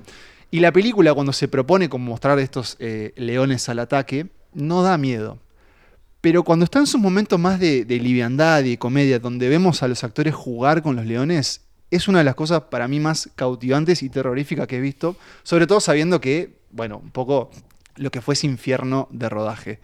y la película cuando se propone como mostrar estos eh, leones al ataque no da miedo. Pero cuando está en sus momentos más de, liviandad y comedia, donde vemos a los actores jugar con los leones, es una de las cosas para mí más cautivantes y terroríficas que he visto, sobre todo sabiendo que, bueno, un poco lo que fue ese infierno de rodaje.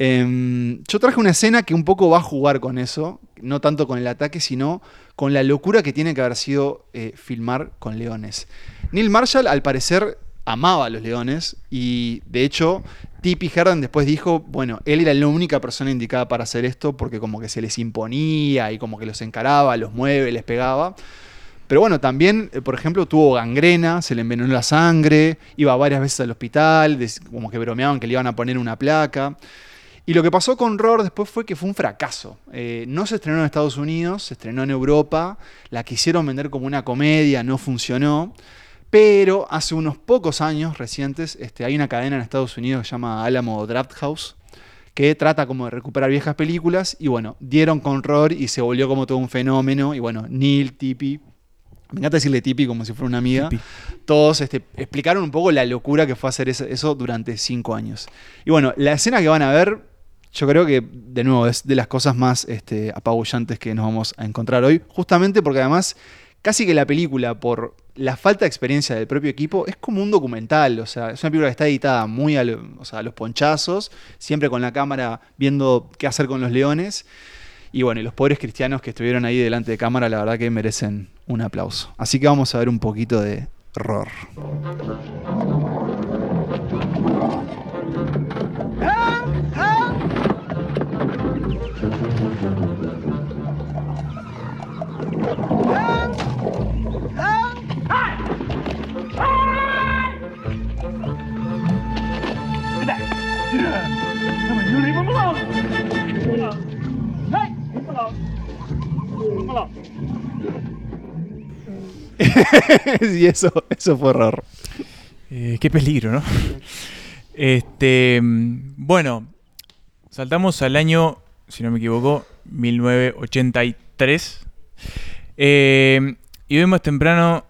Em, yo traje una escena que un poco va a jugar con eso, no tanto con el ataque, sino con la locura que tiene que haber sido eh, filmar con leones. Neil Marshall, al parecer, amaba a los leones y, de hecho, Tippi Herden después dijo, bueno, él era la única persona indicada para hacer esto porque como que se les imponía y como que los encaraba, los mueve, les pegaba. Pero bueno, también, eh, por ejemplo, tuvo gangrena, se le envenenó la sangre, iba varias veces al hospital, como que bromeaban que le iban a poner una placa. Y lo que pasó con Roar después fue que fue un fracaso. Eh, no se estrenó en Estados Unidos, se estrenó en Europa, la quisieron vender como una comedia, no funcionó. Pero hace unos pocos años recientes este, hay una cadena en Estados Unidos que se llama Alamo Draft House, que trata como de recuperar viejas películas. Y bueno, dieron con Roar y se volvió como todo un fenómeno. Y bueno, Neil, Tippy, me encanta decirle Tippy como si fuera una amiga. Todos este, explicaron un poco la locura que fue hacer eso, eso durante cinco años. Y bueno, la escena que van a ver, yo creo que, de nuevo, es de las cosas más este, apabullantes que nos vamos a encontrar hoy. Justamente porque además, casi que la película, por la falta de experiencia del propio equipo, es como un documental. O sea, es una película que está editada muy a, los ponchazos, siempre con la cámara viendo qué hacer con los leones. Y bueno, y los pobres cristianos que estuvieron ahí delante de cámara, la verdad que merecen un aplauso. Así que vamos a ver un poquito de horror. Alone. y eso, eso fue horror. Eh, qué peligro, ¿no? Este, bueno, saltamos al año, si no me equivoco, 1983. Eh, y hoy más temprano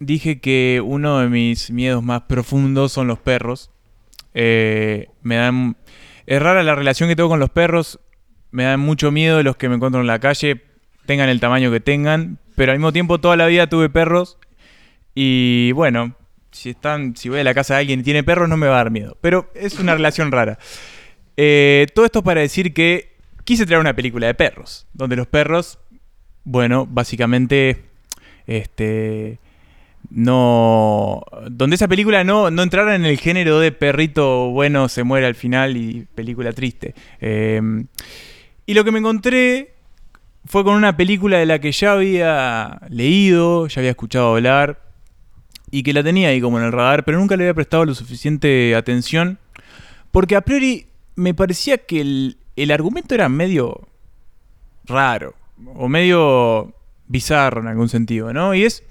dije que uno de mis miedos más profundos son los perros. Eh, me dan. Es rara la relación que tengo con los perros. Me dan mucho miedo los que me encuentro en la calle, tengan el tamaño que tengan. Pero al mismo tiempo, toda la vida tuve perros. Y bueno, si están, si voy a la casa de alguien y tiene perros, no me va a dar miedo. Pero es una relación rara. Eh, todo esto para decir que quise traer una película de perros, donde los perros, bueno, básicamente, este, no, donde esa película no, no entrara en el género de perrito bueno se muere al final y película triste. Eh, y lo que me encontré fue con una película de la que ya había leído, ya había escuchado hablar y que la tenía ahí como en el radar, pero nunca le había prestado lo suficiente atención porque a priori me parecía que el, el argumento era medio raro o medio bizarro en algún sentido, ¿no? Y es,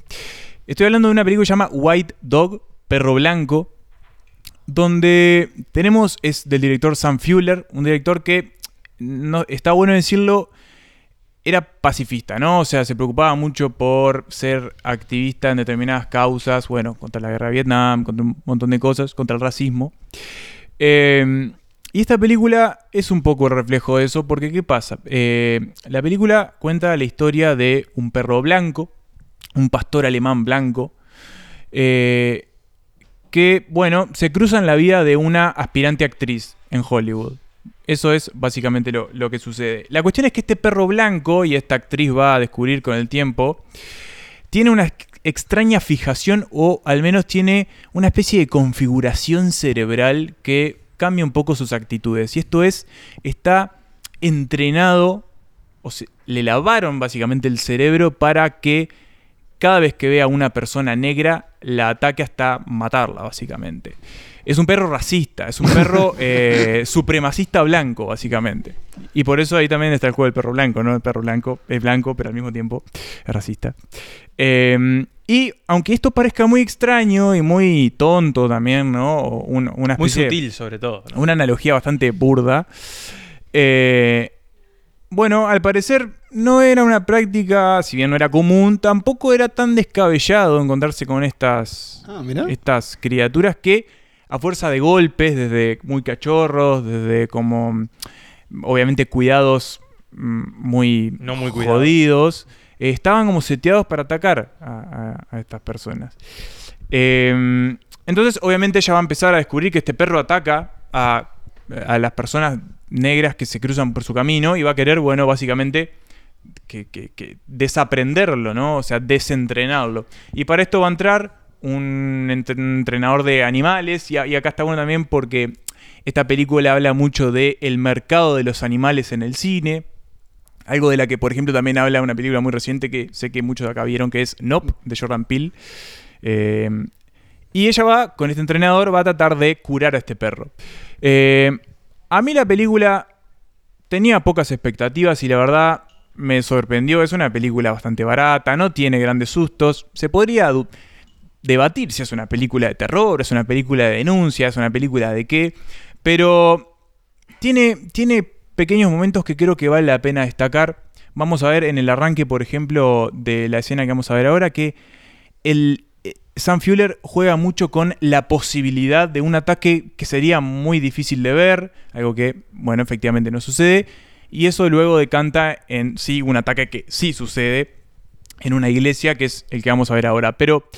estoy hablando de una película que se llama White Dog, Perro Blanco, donde tenemos, es del director Sam Fuller, un director que, no, está bueno decirlo, era pacifista, ¿no? O sea, se preocupaba mucho por ser activista en determinadas causas, bueno, contra la guerra de Vietnam, contra un montón de cosas, contra el racismo. Eh, y esta película es un poco el reflejo de eso, porque ¿qué pasa? Eh, la película cuenta la historia de un perro blanco, un pastor alemán blanco, eh, que, bueno, se cruzan la vida de una aspirante actriz en Hollywood. Eso es básicamente lo, que sucede. La cuestión es que este perro blanco, y esta actriz va a descubrir con el tiempo, tiene una ex- extraña fijación o al menos tiene una especie de configuración cerebral que cambia un poco sus actitudes. Y esto es, está entrenado, o se, le lavaron básicamente el cerebro para que cada vez que vea a una persona negra la ataque hasta matarla, básicamente. Es un perro racista, es un perro eh, supremacista blanco, básicamente. Y por eso ahí también está el juego del perro blanco, ¿no? El perro blanco es blanco, pero al mismo tiempo es racista. Eh, y aunque esto parezca muy extraño y muy tonto también, ¿no? Un- una Muy sutil, sobre todo. ¿no? una analogía bastante burda. Eh, bueno, al parecer no era una práctica, si bien no era común, tampoco era tan descabellado encontrarse con estas, Ah, mirá. estas criaturas que a fuerza de golpes, desde muy cachorros, desde como obviamente cuidados mm, muy, No muy cuidados. jodidos, eh, estaban como seteados para atacar a, a- a estas personas. Eh, entonces, obviamente, ella va a empezar a descubrir que este perro ataca a, a las personas negras que se cruzan por su camino y va a querer, bueno, básicamente que, desaprenderlo, ¿no? O sea, desentrenarlo. Y para esto va a entrar un ent- entrenador de animales y, acá está bueno también porque esta película habla mucho del el mercado de los animales en el cine. Algo de la que, por ejemplo, también habla una película muy reciente que sé que muchos de acá vieron, que es Nope, de Jordan Peele. Eh, y ella va, con este entrenador, va a tratar de curar a este perro. Eh, a mí la película tenía pocas expectativas y la verdad me sorprendió. Es una película bastante barata, no tiene grandes sustos. Se podría debatir si es una película de terror, es una película de denuncia, es una película de qué. Pero tiene, tiene pequeños momentos que creo que vale la pena destacar. Vamos a ver en el arranque, por ejemplo, de la escena que vamos a ver ahora, que el, eh, Sam Fuller juega mucho con la posibilidad de un ataque que sería muy difícil de ver, algo que, bueno, efectivamente no sucede, y eso luego decanta en sí un ataque que sí sucede en una iglesia, que es el que vamos a ver ahora. Pero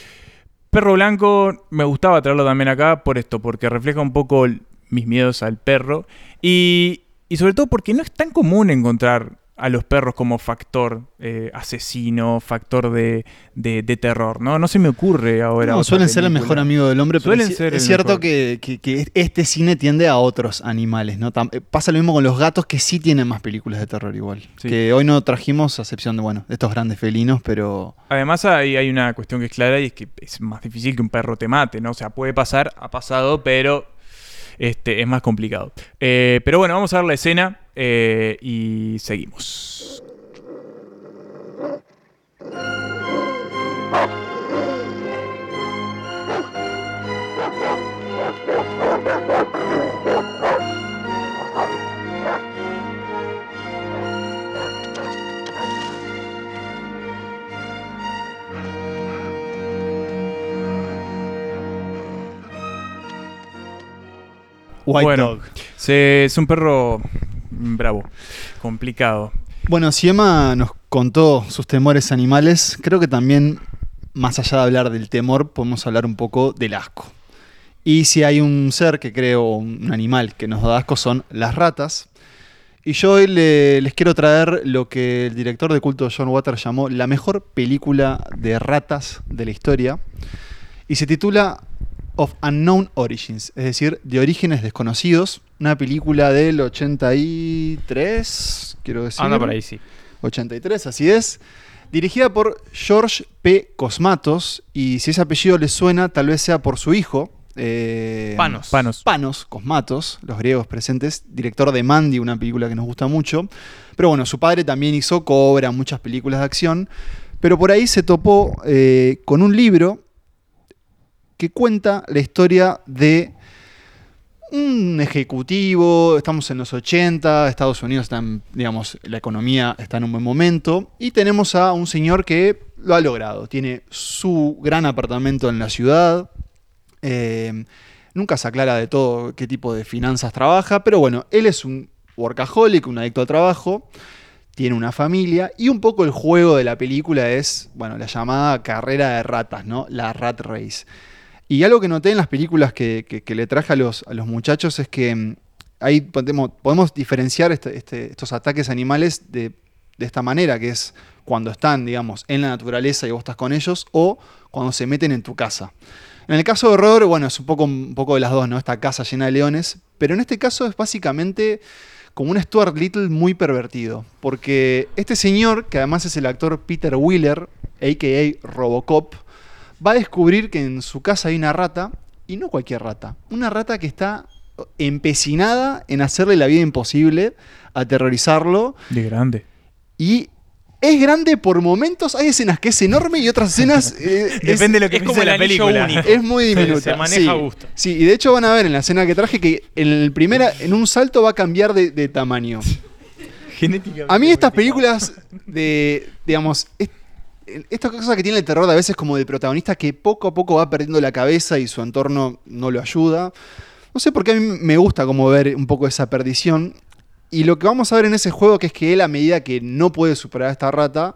Perro Blanco me gustaba traerlo también acá por esto, porque refleja un poco mis miedos al perro y, y sobre todo porque no es tan común encontrar a los perros como factor eh, asesino, factor de, de- de terror, ¿no? No se me ocurre ahora. No, suelen ser el mejor amigo del hombre, pero Suelen es, ser es cierto que, que- que este cine tiende a otros animales, ¿no? Tam- eh, Pasa lo mismo con los gatos que sí tienen más películas de terror igual. Sí. Que hoy no trajimos, a excepción de, bueno, de estos grandes felinos, pero... Además hay, hay una cuestión que es clara y es que es más difícil que un perro te mate, ¿no? O sea, puede pasar, ha pasado, pero este, es más complicado. Eh, pero bueno, vamos a ver la escena eh, y seguimos. White Bueno. Dog. Se- es un perro bravo, complicado. Bueno, si Emma nos contó sus temores animales, creo que también, más allá de hablar del temor, podemos hablar un poco del asco. Y si hay un ser que creo, un animal que nos da asco, son las ratas. Y yo hoy le- les quiero traer lo que el director de culto John Waters llamó la mejor película de ratas de la historia. Y se titula Of Unknown Origins, es decir, de orígenes desconocidos. Una película del 83, quiero decir. Anda por ahí, sí. 83, así es. Dirigida por George P. Cosmatos. Y si ese apellido les suena, tal vez sea por su hijo. eh, Panos. Panos. Panos, Cosmatos, los griegos presentes, director de Mandy, una película que nos gusta mucho. Pero bueno, su padre también hizo Cobra, muchas películas de acción. Pero por ahí se topó eh, con un libro que cuenta la historia de un ejecutivo, estamos en los 80, Estados Unidos está en, digamos, la economía está en un buen momento, y tenemos a un señor que lo ha logrado, tiene su gran apartamento en la ciudad, eh, nunca se aclara de todo qué tipo de finanzas trabaja, pero bueno, él es un workaholic, un adicto al trabajo, tiene una familia, y un poco el juego de la película es, bueno, la llamada carrera de ratas, ¿no? La rat race. Y algo que noté en las películas que, que- le traje a los, muchachos es que mm, ahí podemos, diferenciar este- este- estos ataques animales de, esta manera, que es cuando están, digamos, en la naturaleza y vos estás con ellos, o cuando se meten en tu casa. En el caso de horror, bueno, es un poco, un poco de las dos, ¿no? Esta casa llena de leones. Pero en este caso es básicamente como un Stuart Little muy pervertido. Porque este señor, que además es el actor Peter Wheeler, a.k.a. Robocop, va a descubrir que en su casa hay una rata, y no cualquier rata, una rata que está empecinada en hacerle la vida imposible, aterrorizarlo, De grande. y es grande por momentos, hay escenas que es enorme y otras escenas... eh, es- Depende de lo que es como la película. único. es muy diminuta. se maneja sí. a gusto. Sí, y de hecho van a ver en la escena que traje que en el primera, en un salto va a cambiar de, de tamaño. Genéticamente A mí estas películas de, digamos, es- esta cosa que tiene el terror a veces como de protagonista que poco a poco va perdiendo la cabeza y su entorno no lo ayuda. No sé por qué a mí me gusta como ver un poco esa perdición. Y lo que vamos a ver en ese juego que es que él a medida que no puede superar a esta rata,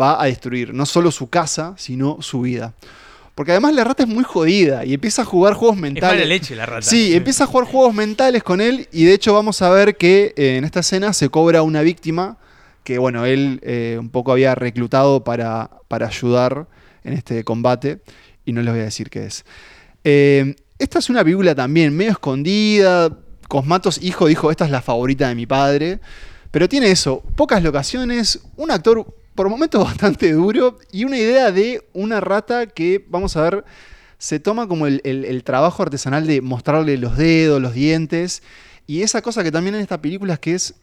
va a destruir no solo su casa, sino su vida. Porque además la rata es muy jodida y empieza a jugar juegos Es mentales. mala leche la rata. Sí, empieza a jugar juegos mentales con él y de hecho vamos a ver que eh, en esta escena se cobra una víctima que, bueno, él eh, un poco había reclutado para, para ayudar en este combate y no les voy a decir qué es. Eh, esta es una película también medio escondida. Cosmatos, hijo, dijo, esta es la favorita de mi padre. Pero tiene eso, pocas locaciones, un actor por momentos bastante duro y una idea de una rata que, vamos a ver, se toma como el, el- el trabajo artesanal de mostrarle los dedos, los dientes. Y esa cosa que también en esta película es que es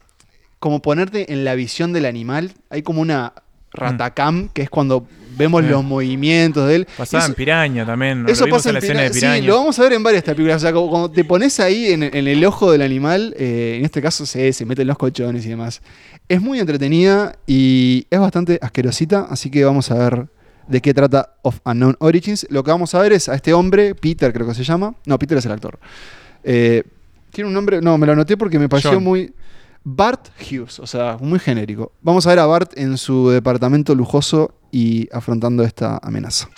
como ponerte en la visión del animal. Hay como una ratacam, que es cuando vemos Sí. los movimientos de él. Pasaba Eso- en Piraña también. eso pasa en la escena de Pira- Piraña. Sí, lo vamos a ver en varias películas. O sea, como- cuando te pones ahí en, en el ojo del animal, eh, en este caso se, se meten los colchones y demás. Es muy entretenida y es bastante asquerosita, así que vamos a ver de qué trata Of Unknown Origins. Lo que vamos a ver es a este hombre, Peter creo que se llama. No, Peter es el actor. Eh, tiene un nombre, no, me lo anoté porque me pareció John. muy... Bart Hughes, o sea, muy genérico. Vamos a ver a Bart en su departamento lujoso y afrontando esta amenaza.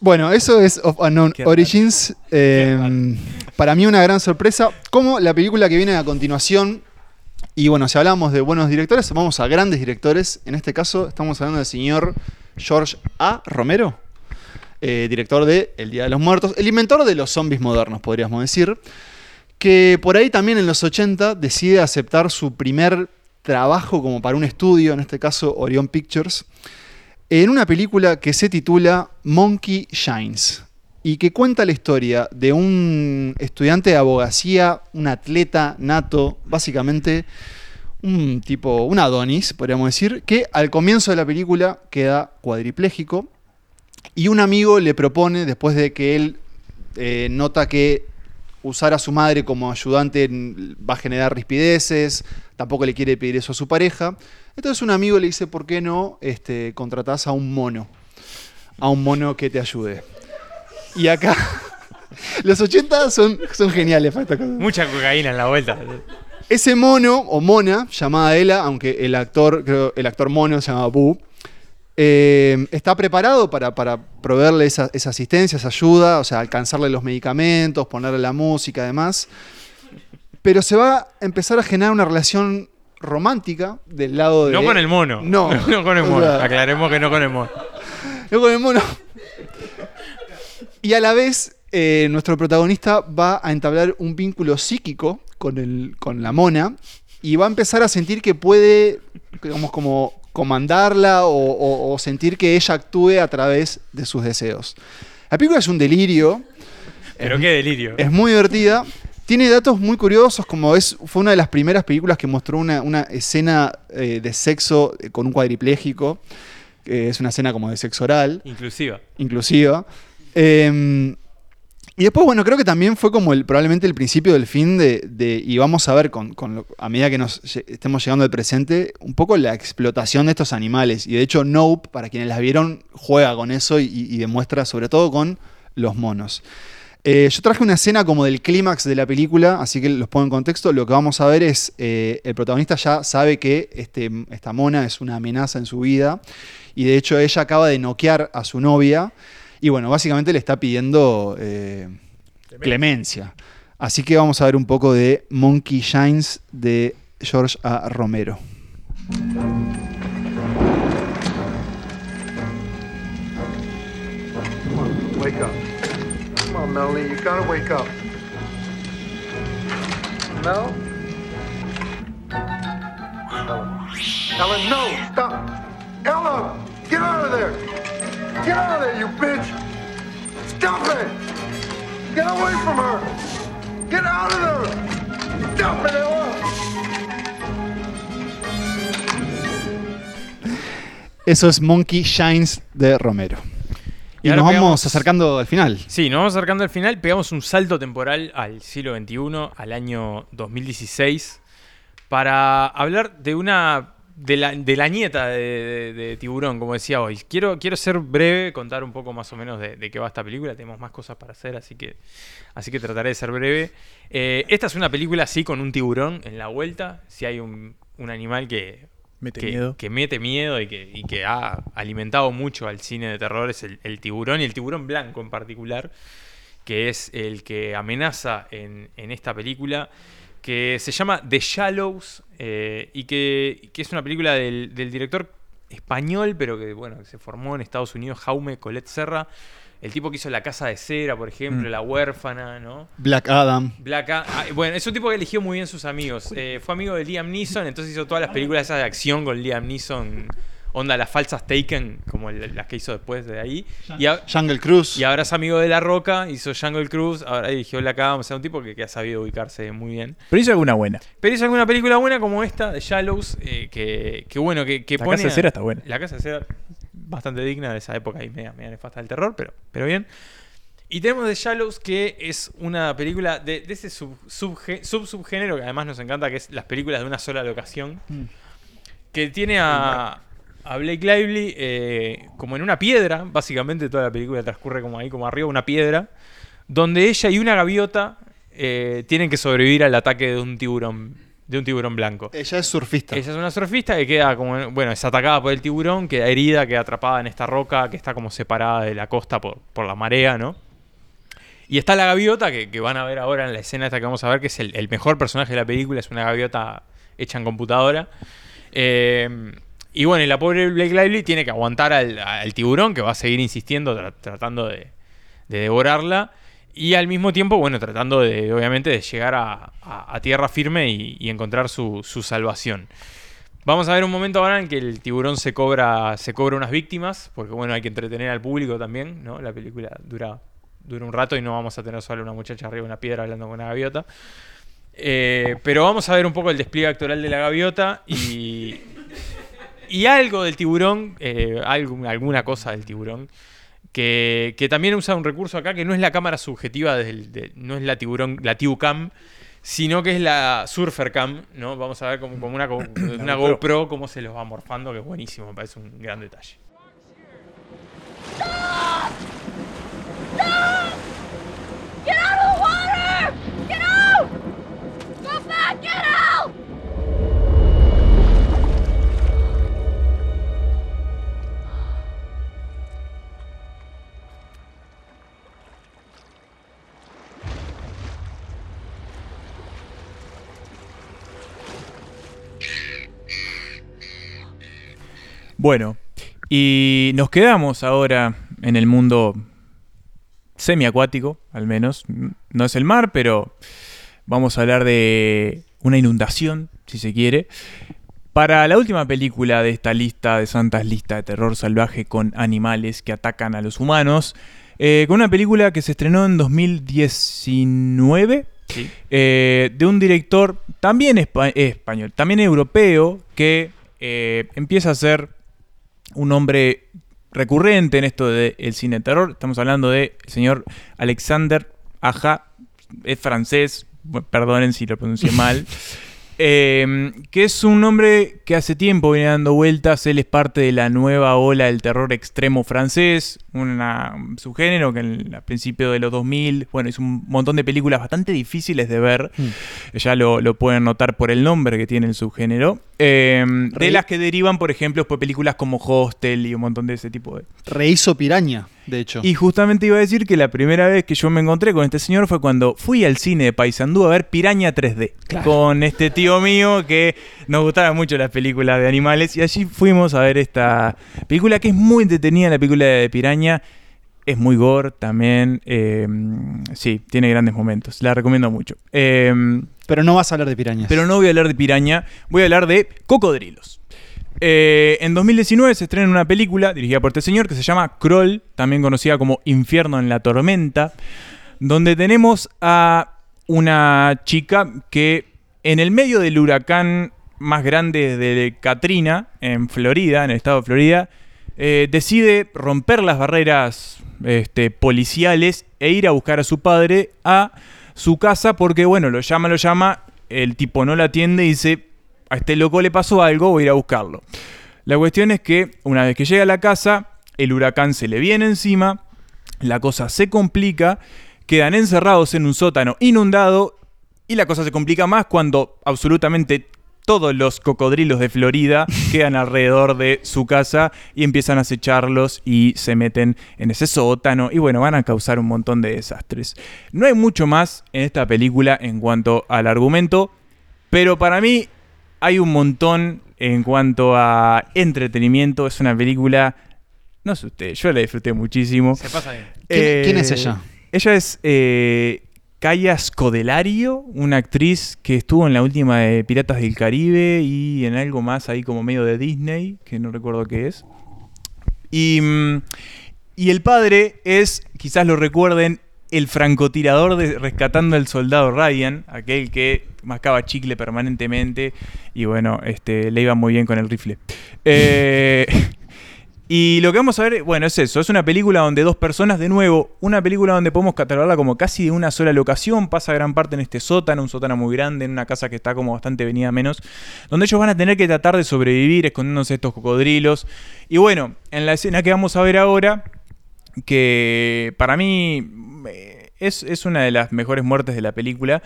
Bueno, eso es Of Unknown Qué. Origins. Eh, para mí una gran sorpresa. Como la película que viene a continuación. Y bueno, si hablamos de buenos directores, vamos a grandes directores. En este caso estamos hablando del señor George A. Romero, eh, director de El Día de los Muertos, el inventor de los zombies modernos, podríamos decir. Que por ahí también en los 80 decide aceptar su primer trabajo como para un estudio, en este caso Orion Pictures en una película que se titula Monkey Shines y que cuenta la historia de un estudiante de abogacía, un atleta nato, básicamente un tipo, un Adonis, podríamos decir, que al comienzo de la película queda cuadripléjico y un amigo le propone, después de que él eh, nota que usar a su madre como ayudante va a generar rispideces, tampoco le quiere pedir eso a su pareja. Entonces un amigo le dice, ¿por qué no este, contratás a un mono? A un mono que te ayude. Y acá, los 80 son, son geniales para esta cosa. Mucha cocaína en la vuelta. Ese mono o mona, llamada Ella, aunque el actor, creo, el actor mono se llama Boo, eh, está preparado para, para proveerle esa, esa asistencia, esa ayuda, o sea, alcanzarle los medicamentos, ponerle la música, además. Pero se va a empezar a generar una relación romántica del lado de. No con el mono. No. No con el mono. Aclaremos que no con el mono. no con el mono. Y a la vez, eh, nuestro protagonista va a entablar un vínculo psíquico con, el, con la mona y va a empezar a sentir que puede, digamos, como comandarla o, o- o sentir que ella actúe a través de sus deseos. La película es un delirio. Pero es, qué delirio. es muy divertida. Tiene datos muy curiosos, como es, fue una de las primeras películas que mostró una, una escena eh, de sexo eh, con un cuadripléjico. que es una escena como de sexo oral Inclusiva. inclusiva. Eh, Y después, bueno, creo que también fue como el, probablemente el principio del fin de, de- y vamos a ver con, con lo- a medida que nos estemos llegando al presente, un poco la explotación de estos animales. Y de hecho, Nope, para quienes las vieron, juega con eso y, y demuestra sobre todo con los monos. Eh, yo traje una escena como del clímax de la película, así que los pongo en contexto. Lo que vamos a ver es, eh, el protagonista ya sabe que este, esta mona es una amenaza en su vida y de hecho ella acaba de noquear a su novia y bueno, básicamente le está pidiendo eh, clemencia. Así que vamos a ver un poco de Monkey Shines de George A. Romero. Come on, wake up. On, Melanie, you gotta wake up. Mel? Ellen. Ellen, no! Stop! Ella! Get out of there! Get out of there, you bitch! Stop it! Get away from her! Get out of there! Stop it, Ella! Eso es Monkey Shines de Romero. Y, nos vamos acercando al final. Sí, nos vamos acercando al final, pegamos un salto temporal al siglo XXI, al año 2016, para hablar de una. de la, de la nieta de, de- de Tiburón, como decía hoy. Quiero, quiero ser breve, contar un poco más o menos de, de qué va esta película. Tenemos más cosas para hacer, así que, así que trataré de ser breve. Eh, esta es una película así con un tiburón en la vuelta. Si hay un, un animal que. Mete que, miedo. que mete miedo y que, y que ha alimentado mucho al cine de terror es el, el tiburón y el tiburón blanco en particular, que es el que amenaza en, en esta película, que se llama The Shallows eh, y que, que es una película del, del director español, pero que bueno, que se formó en Estados Unidos, Jaume Colet Serra, el tipo que hizo La Casa de Cera, por ejemplo, Mm. La Huérfana, ¿no? Black Adam. Black A- ah, bueno, es un tipo que eligió muy bien sus amigos. Eh, fue amigo de Liam Neeson, entonces hizo todas las películas esas de acción con Liam Neeson. Onda las falsas Taken, como el- las que hizo después de ahí. Y, a- Jungle Cruise. y ahora es amigo de La Roca, hizo Jungle Cruise, ahora dirigió Black Adam. O sea, un tipo que, que ha sabido ubicarse muy bien. Pero hizo alguna buena. Pero hizo alguna película buena como esta, de Shallows, eh, que, que bueno, que, que La pone... Casa de Cera está buena. La Casa de Cera, bastante digna de esa época y media, media nefasta del terror, pero, pero bien. Y tenemos The Shallows, que es una película de, de ese sub, subgé- sub-subgénero que además nos encanta, que es las películas de una sola locación. Que tiene a, a Blake Lively eh, como en una piedra, básicamente toda la película transcurre como ahí, como arriba una piedra, donde ella y una gaviota eh, tienen que sobrevivir al ataque de un tiburón, de un tiburón blanco. Ella es surfista. Ella es una surfista que queda como, bueno, es atacada por el tiburón, queda herida, queda atrapada en esta roca que está como separada de la costa por, por la marea, ¿no? Y está la gaviota, que, que van a ver ahora en la escena esta que vamos a ver, que es el, el mejor personaje de la película, es una gaviota hecha en computadora. Eh, y bueno, y la pobre Blake Lively tiene que aguantar al, tiburón, que va a seguir insistiendo, tra- tratando de, de devorarla. Y al mismo tiempo, bueno, tratando de, obviamente, de llegar a, tierra firme y, encontrar su, su salvación. Vamos a ver un momento ahora en que el tiburón se cobra, se cobra unas víctimas, porque bueno, hay que entretener al público también, ¿no? La película dura, dura un rato y no vamos a tener solo una muchacha arriba de una piedra hablando con una gaviota. Eh, pero vamos a ver un poco el despliegue actoral de la gaviota y, y algo del tiburón, eh, algo- alguna cosa del tiburón, que, que también usa un recurso acá que no es la cámara subjetiva, del, de- no es la tiburón, la Tibucam, sino que es la Surfer Cam, ¿no? Vamos a ver como, como una, una GoPro. GoPro cómo se los va morfando, que es buenísimo, me parece un gran detalle. Bueno, y nos quedamos ahora en el mundo semiacuático, al menos. No es el mar, pero vamos a hablar de una inundación, si se quiere. Para la última película de esta lista de santas lista de terror salvaje con animales que atacan a los humanos, eh, con una película que se estrenó en 2019 Sí. eh, de un director también espa- español, también europeo, que eh, empieza a ser un hombre recurrente en esto del cine de terror. Estamos hablando del señor Alexander Aja, es francés, perdonen si lo pronuncié mal. Eh, que es un nombre que hace tiempo viene dando vueltas. Él es parte de la nueva ola del terror extremo francés, una, un subgénero que en, a principios de los 2000, bueno, hizo un montón de películas bastante difíciles de ver. Ya lo, lo pueden notar por el nombre que tiene el subgénero. Eh, de las que derivan, por ejemplo, por películas como Hostel y un montón de ese tipo de, Rehizo Piraña, de hecho. y justamente iba a decir que la primera vez que yo me encontré con este señor fue cuando fui al cine de Paysandú a ver Piraña 3D. Con este tío mío que nos gustaban mucho las películas de animales. Y allí fuimos a ver esta película que es muy entretenida, la película de Piraña. Es muy gore también. eh, sí, tiene grandes momentos. La recomiendo mucho. Eh, Pero no vas a hablar de pirañas. pero no voy a hablar de piraña, voy a hablar de cocodrilos. Eh, en 2019 se estrena una película dirigida por este señor que se llama Kroll, también conocida como Infierno en la Tormenta, donde tenemos a una chica que en el medio del huracán más grande de Katrina, en Florida, en el estado de Florida, eh, decide romper las barreras este, policiales e ir a buscar a su padre a su casa porque, bueno, lo llama, lo llama, el tipo no la atiende y dice, a este loco le pasó algo, voy a ir a buscarlo. La cuestión es que una vez que llega a la casa, el huracán se le viene encima, la cosa se complica, quedan encerrados en un sótano inundado y la cosa se complica más cuando absolutamente todos los cocodrilos de Florida quedan alrededor de su casa y empiezan a acecharlos y se meten en ese sótano y bueno, van a causar un montón de desastres. No hay mucho más en esta película en cuanto al argumento, pero para mí hay un montón en cuanto a entretenimiento. Es una película, no sé ustedes, yo la disfruté muchísimo. Se pasa bien. ¿Quién- quién es ella? Ella es eh, Kaya Scodelario, una actriz que estuvo en la última de Piratas del Caribe y en algo más ahí como medio de Disney, que no recuerdo qué es. Y, mm, y el padre es, quizás lo recuerden, el francotirador de Rescatando al Soldado Ryan, aquel que mascaba chicle permanentemente y bueno, este, le iba muy bien con el rifle. Eh, y lo que vamos a ver, bueno, es eso, es una película donde dos personas, de nuevo, una película donde podemos catalogarla como casi de una sola locación, pasa gran parte en este sótano, un sótano muy grande, en una casa que está como bastante venida menos, donde ellos van a tener que tratar de sobrevivir escondiéndose estos cocodrilos. Y bueno, en la escena que vamos a ver ahora, que para mí eh, es, es una de las mejores muertes de la película.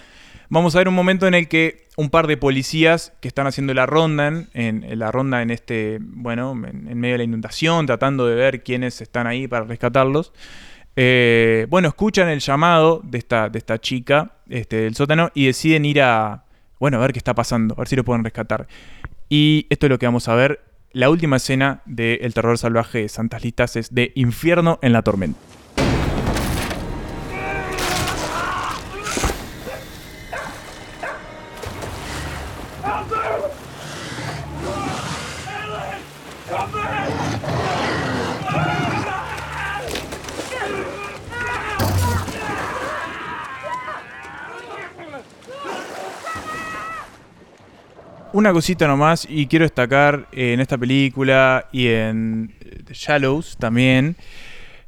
Vamos a ver un momento en el que un par de policías que están haciendo la ronda, en, la ronda en este, bueno, en, en medio de la inundación, tratando de ver quiénes están ahí para rescatarlos. eh, bueno, escuchan el llamado de esta, de esta chica este, del sótano y deciden ir a, bueno, a ver qué está pasando, a ver si lo pueden rescatar. Y esto es lo que vamos a ver. La última escena de El terror salvaje de Santas Listas es de Infierno en la tormenta. Una cosita nomás, y quiero destacar eh, en esta película y en eh, The Shallows también.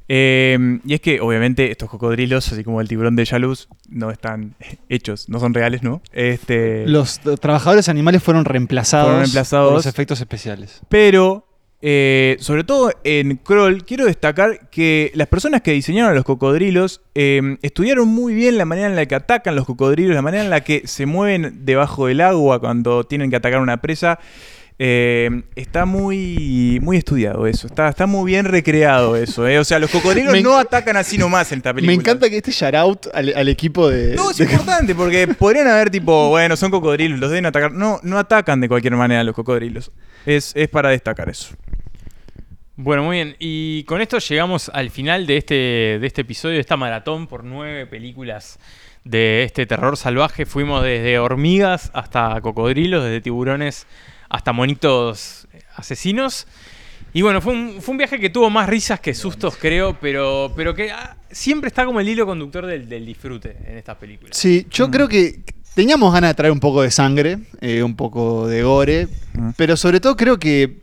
eh, y es que, obviamente, estos cocodrilos, así como el tiburón de Shallows, no están hechos, no son reales, ¿no? Este, Los trabajadores animales fueron reemplazados, Fueron reemplazados. por los efectos especiales. Pero, eh, sobre todo en Kroll, quiero destacar que las personas que diseñaron a los cocodrilos eh, estudiaron muy bien la manera en la que atacan los cocodrilos, la manera en la que se mueven debajo del agua cuando tienen que atacar una presa. Eh, está muy, muy estudiado eso, está, está muy bien recreado eso. eh. O sea, los cocodrilos Me- no atacan así nomás en esta película. Me encanta que este shout out al, al equipo de. No, es de- importante porque podrían haber tipo, bueno, son cocodrilos, los deben atacar. No, no atacan de cualquier manera los cocodrilos. Es, es para destacar eso. Bueno, muy bien. Y con esto llegamos al final de este, de este episodio, de esta maratón por nueve películas de este terror salvaje. Fuimos desde hormigas hasta cocodrilos, desde tiburones hasta monitos asesinos. Y bueno, fue un, fue un viaje que tuvo más risas que sustos, creo, pero, pero que ah, siempre está como el hilo conductor del, del disfrute en estas películas. Sí, yo creo que teníamos ganas de traer un poco de sangre, eh, un poco de gore, Mm. pero sobre todo creo que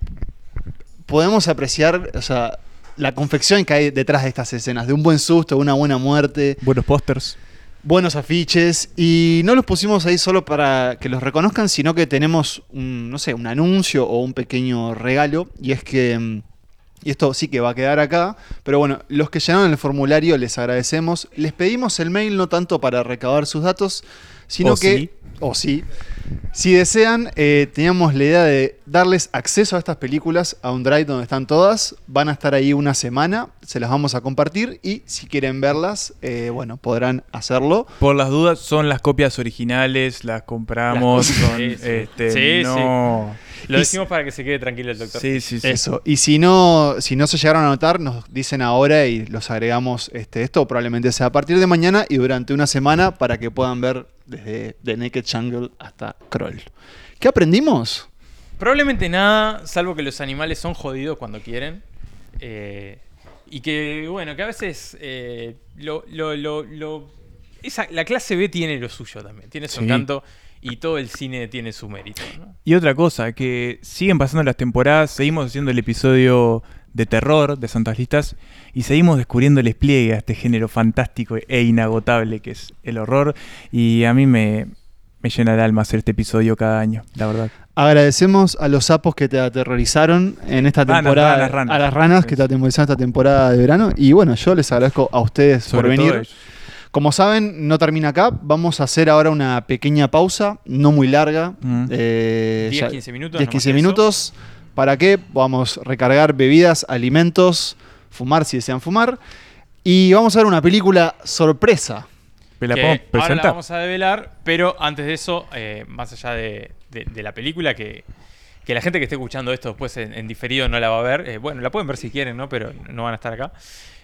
podemos apreciar, o sea, la confección que hay detrás de estas escenas, de un buen susto, una buena muerte. Buenos pósters. buenos afiches y no los pusimos ahí solo para que los reconozcan, sino que tenemos un, no sé, un anuncio o un pequeño regalo y es que mm, y esto sí que va a quedar acá, pero bueno, los que llenaron el formulario les agradecemos. Les pedimos el mail no tanto para recabar sus datos, sino O que sí. o sí. Si desean, eh, teníamos la idea de darles acceso a estas películas a un drive donde están todas. Van a estar ahí una semana, se las vamos a compartir y si quieren verlas, eh, bueno, podrán hacerlo. Por las dudas, son las copias originales, las compramos. Las- son, Sí, sí. este, Sí, no. Lo decimos para que se quede tranquilo el doctor. Sí, sí, sí. Eso. Y si no, si no se llegaron a anotar, nos dicen ahora y los agregamos este, esto. Probablemente sea a partir de mañana y durante una semana para que puedan ver desde The Naked Jungle hasta Kroll. ¿Qué aprendimos? Probablemente nada, salvo que los animales son jodidos cuando quieren. eh, y que, bueno, que a veces eh, lo, lo- lo- lo- esa- la clase B tiene lo suyo también, tiene su Sí. encanto y todo el cine tiene su mérito. ¿no? Y otra cosa, que siguen pasando las temporadas, seguimos haciendo el episodio de terror de Santas Listas y seguimos descubriendo el despliegue a este género fantástico e inagotable que es el horror. Y a mí me, me llena el alma hacer este episodio cada año, la verdad. Agradecemos a los sapos que te aterrorizaron en esta Ranas, temporada. ranas, ranas. A las ranas que te aterrorizaron esta temporada de verano. Y bueno, yo les agradezco a ustedes por Sobre venir. Como saben, no termina acá. Vamos a hacer ahora una pequeña pausa, no muy larga. Mm. Eh, 10, ya- 15 minutos. 10, no más 15 que eso. minutos. ¿Para qué? Vamos a recargar bebidas, alimentos, fumar si desean fumar. Y vamos a ver una película sorpresa. ¿Me la que ahora la vamos a develar, pero antes de eso, eh, más allá de, de- de la película, que, que la gente que esté escuchando esto después en, en diferido no la va a ver, eh, bueno, la pueden ver si quieren, ¿no? Pero no van a estar acá.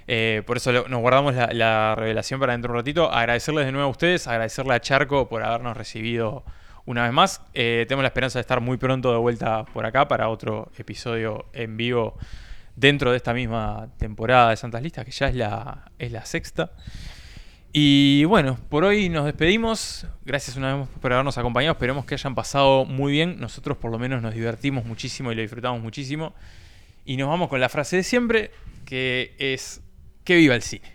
Eh, por eso nos guardamos la, la revelación para dentro de un ratito. Agradecerles de nuevo a ustedes, agradecerle a Charco por habernos recibido una vez más. Eh, tenemos la esperanza de estar muy pronto de vuelta por acá para otro episodio en vivo dentro de esta misma temporada de Santas Listas, que ya es la, es la sexta. Y bueno, por hoy nos despedimos. Gracias una vez más por habernos acompañado. Esperemos que hayan pasado muy bien. Nosotros por lo menos nos divertimos muchísimo y lo disfrutamos muchísimo. Y nos vamos con la frase de siempre, que es que viva el cine.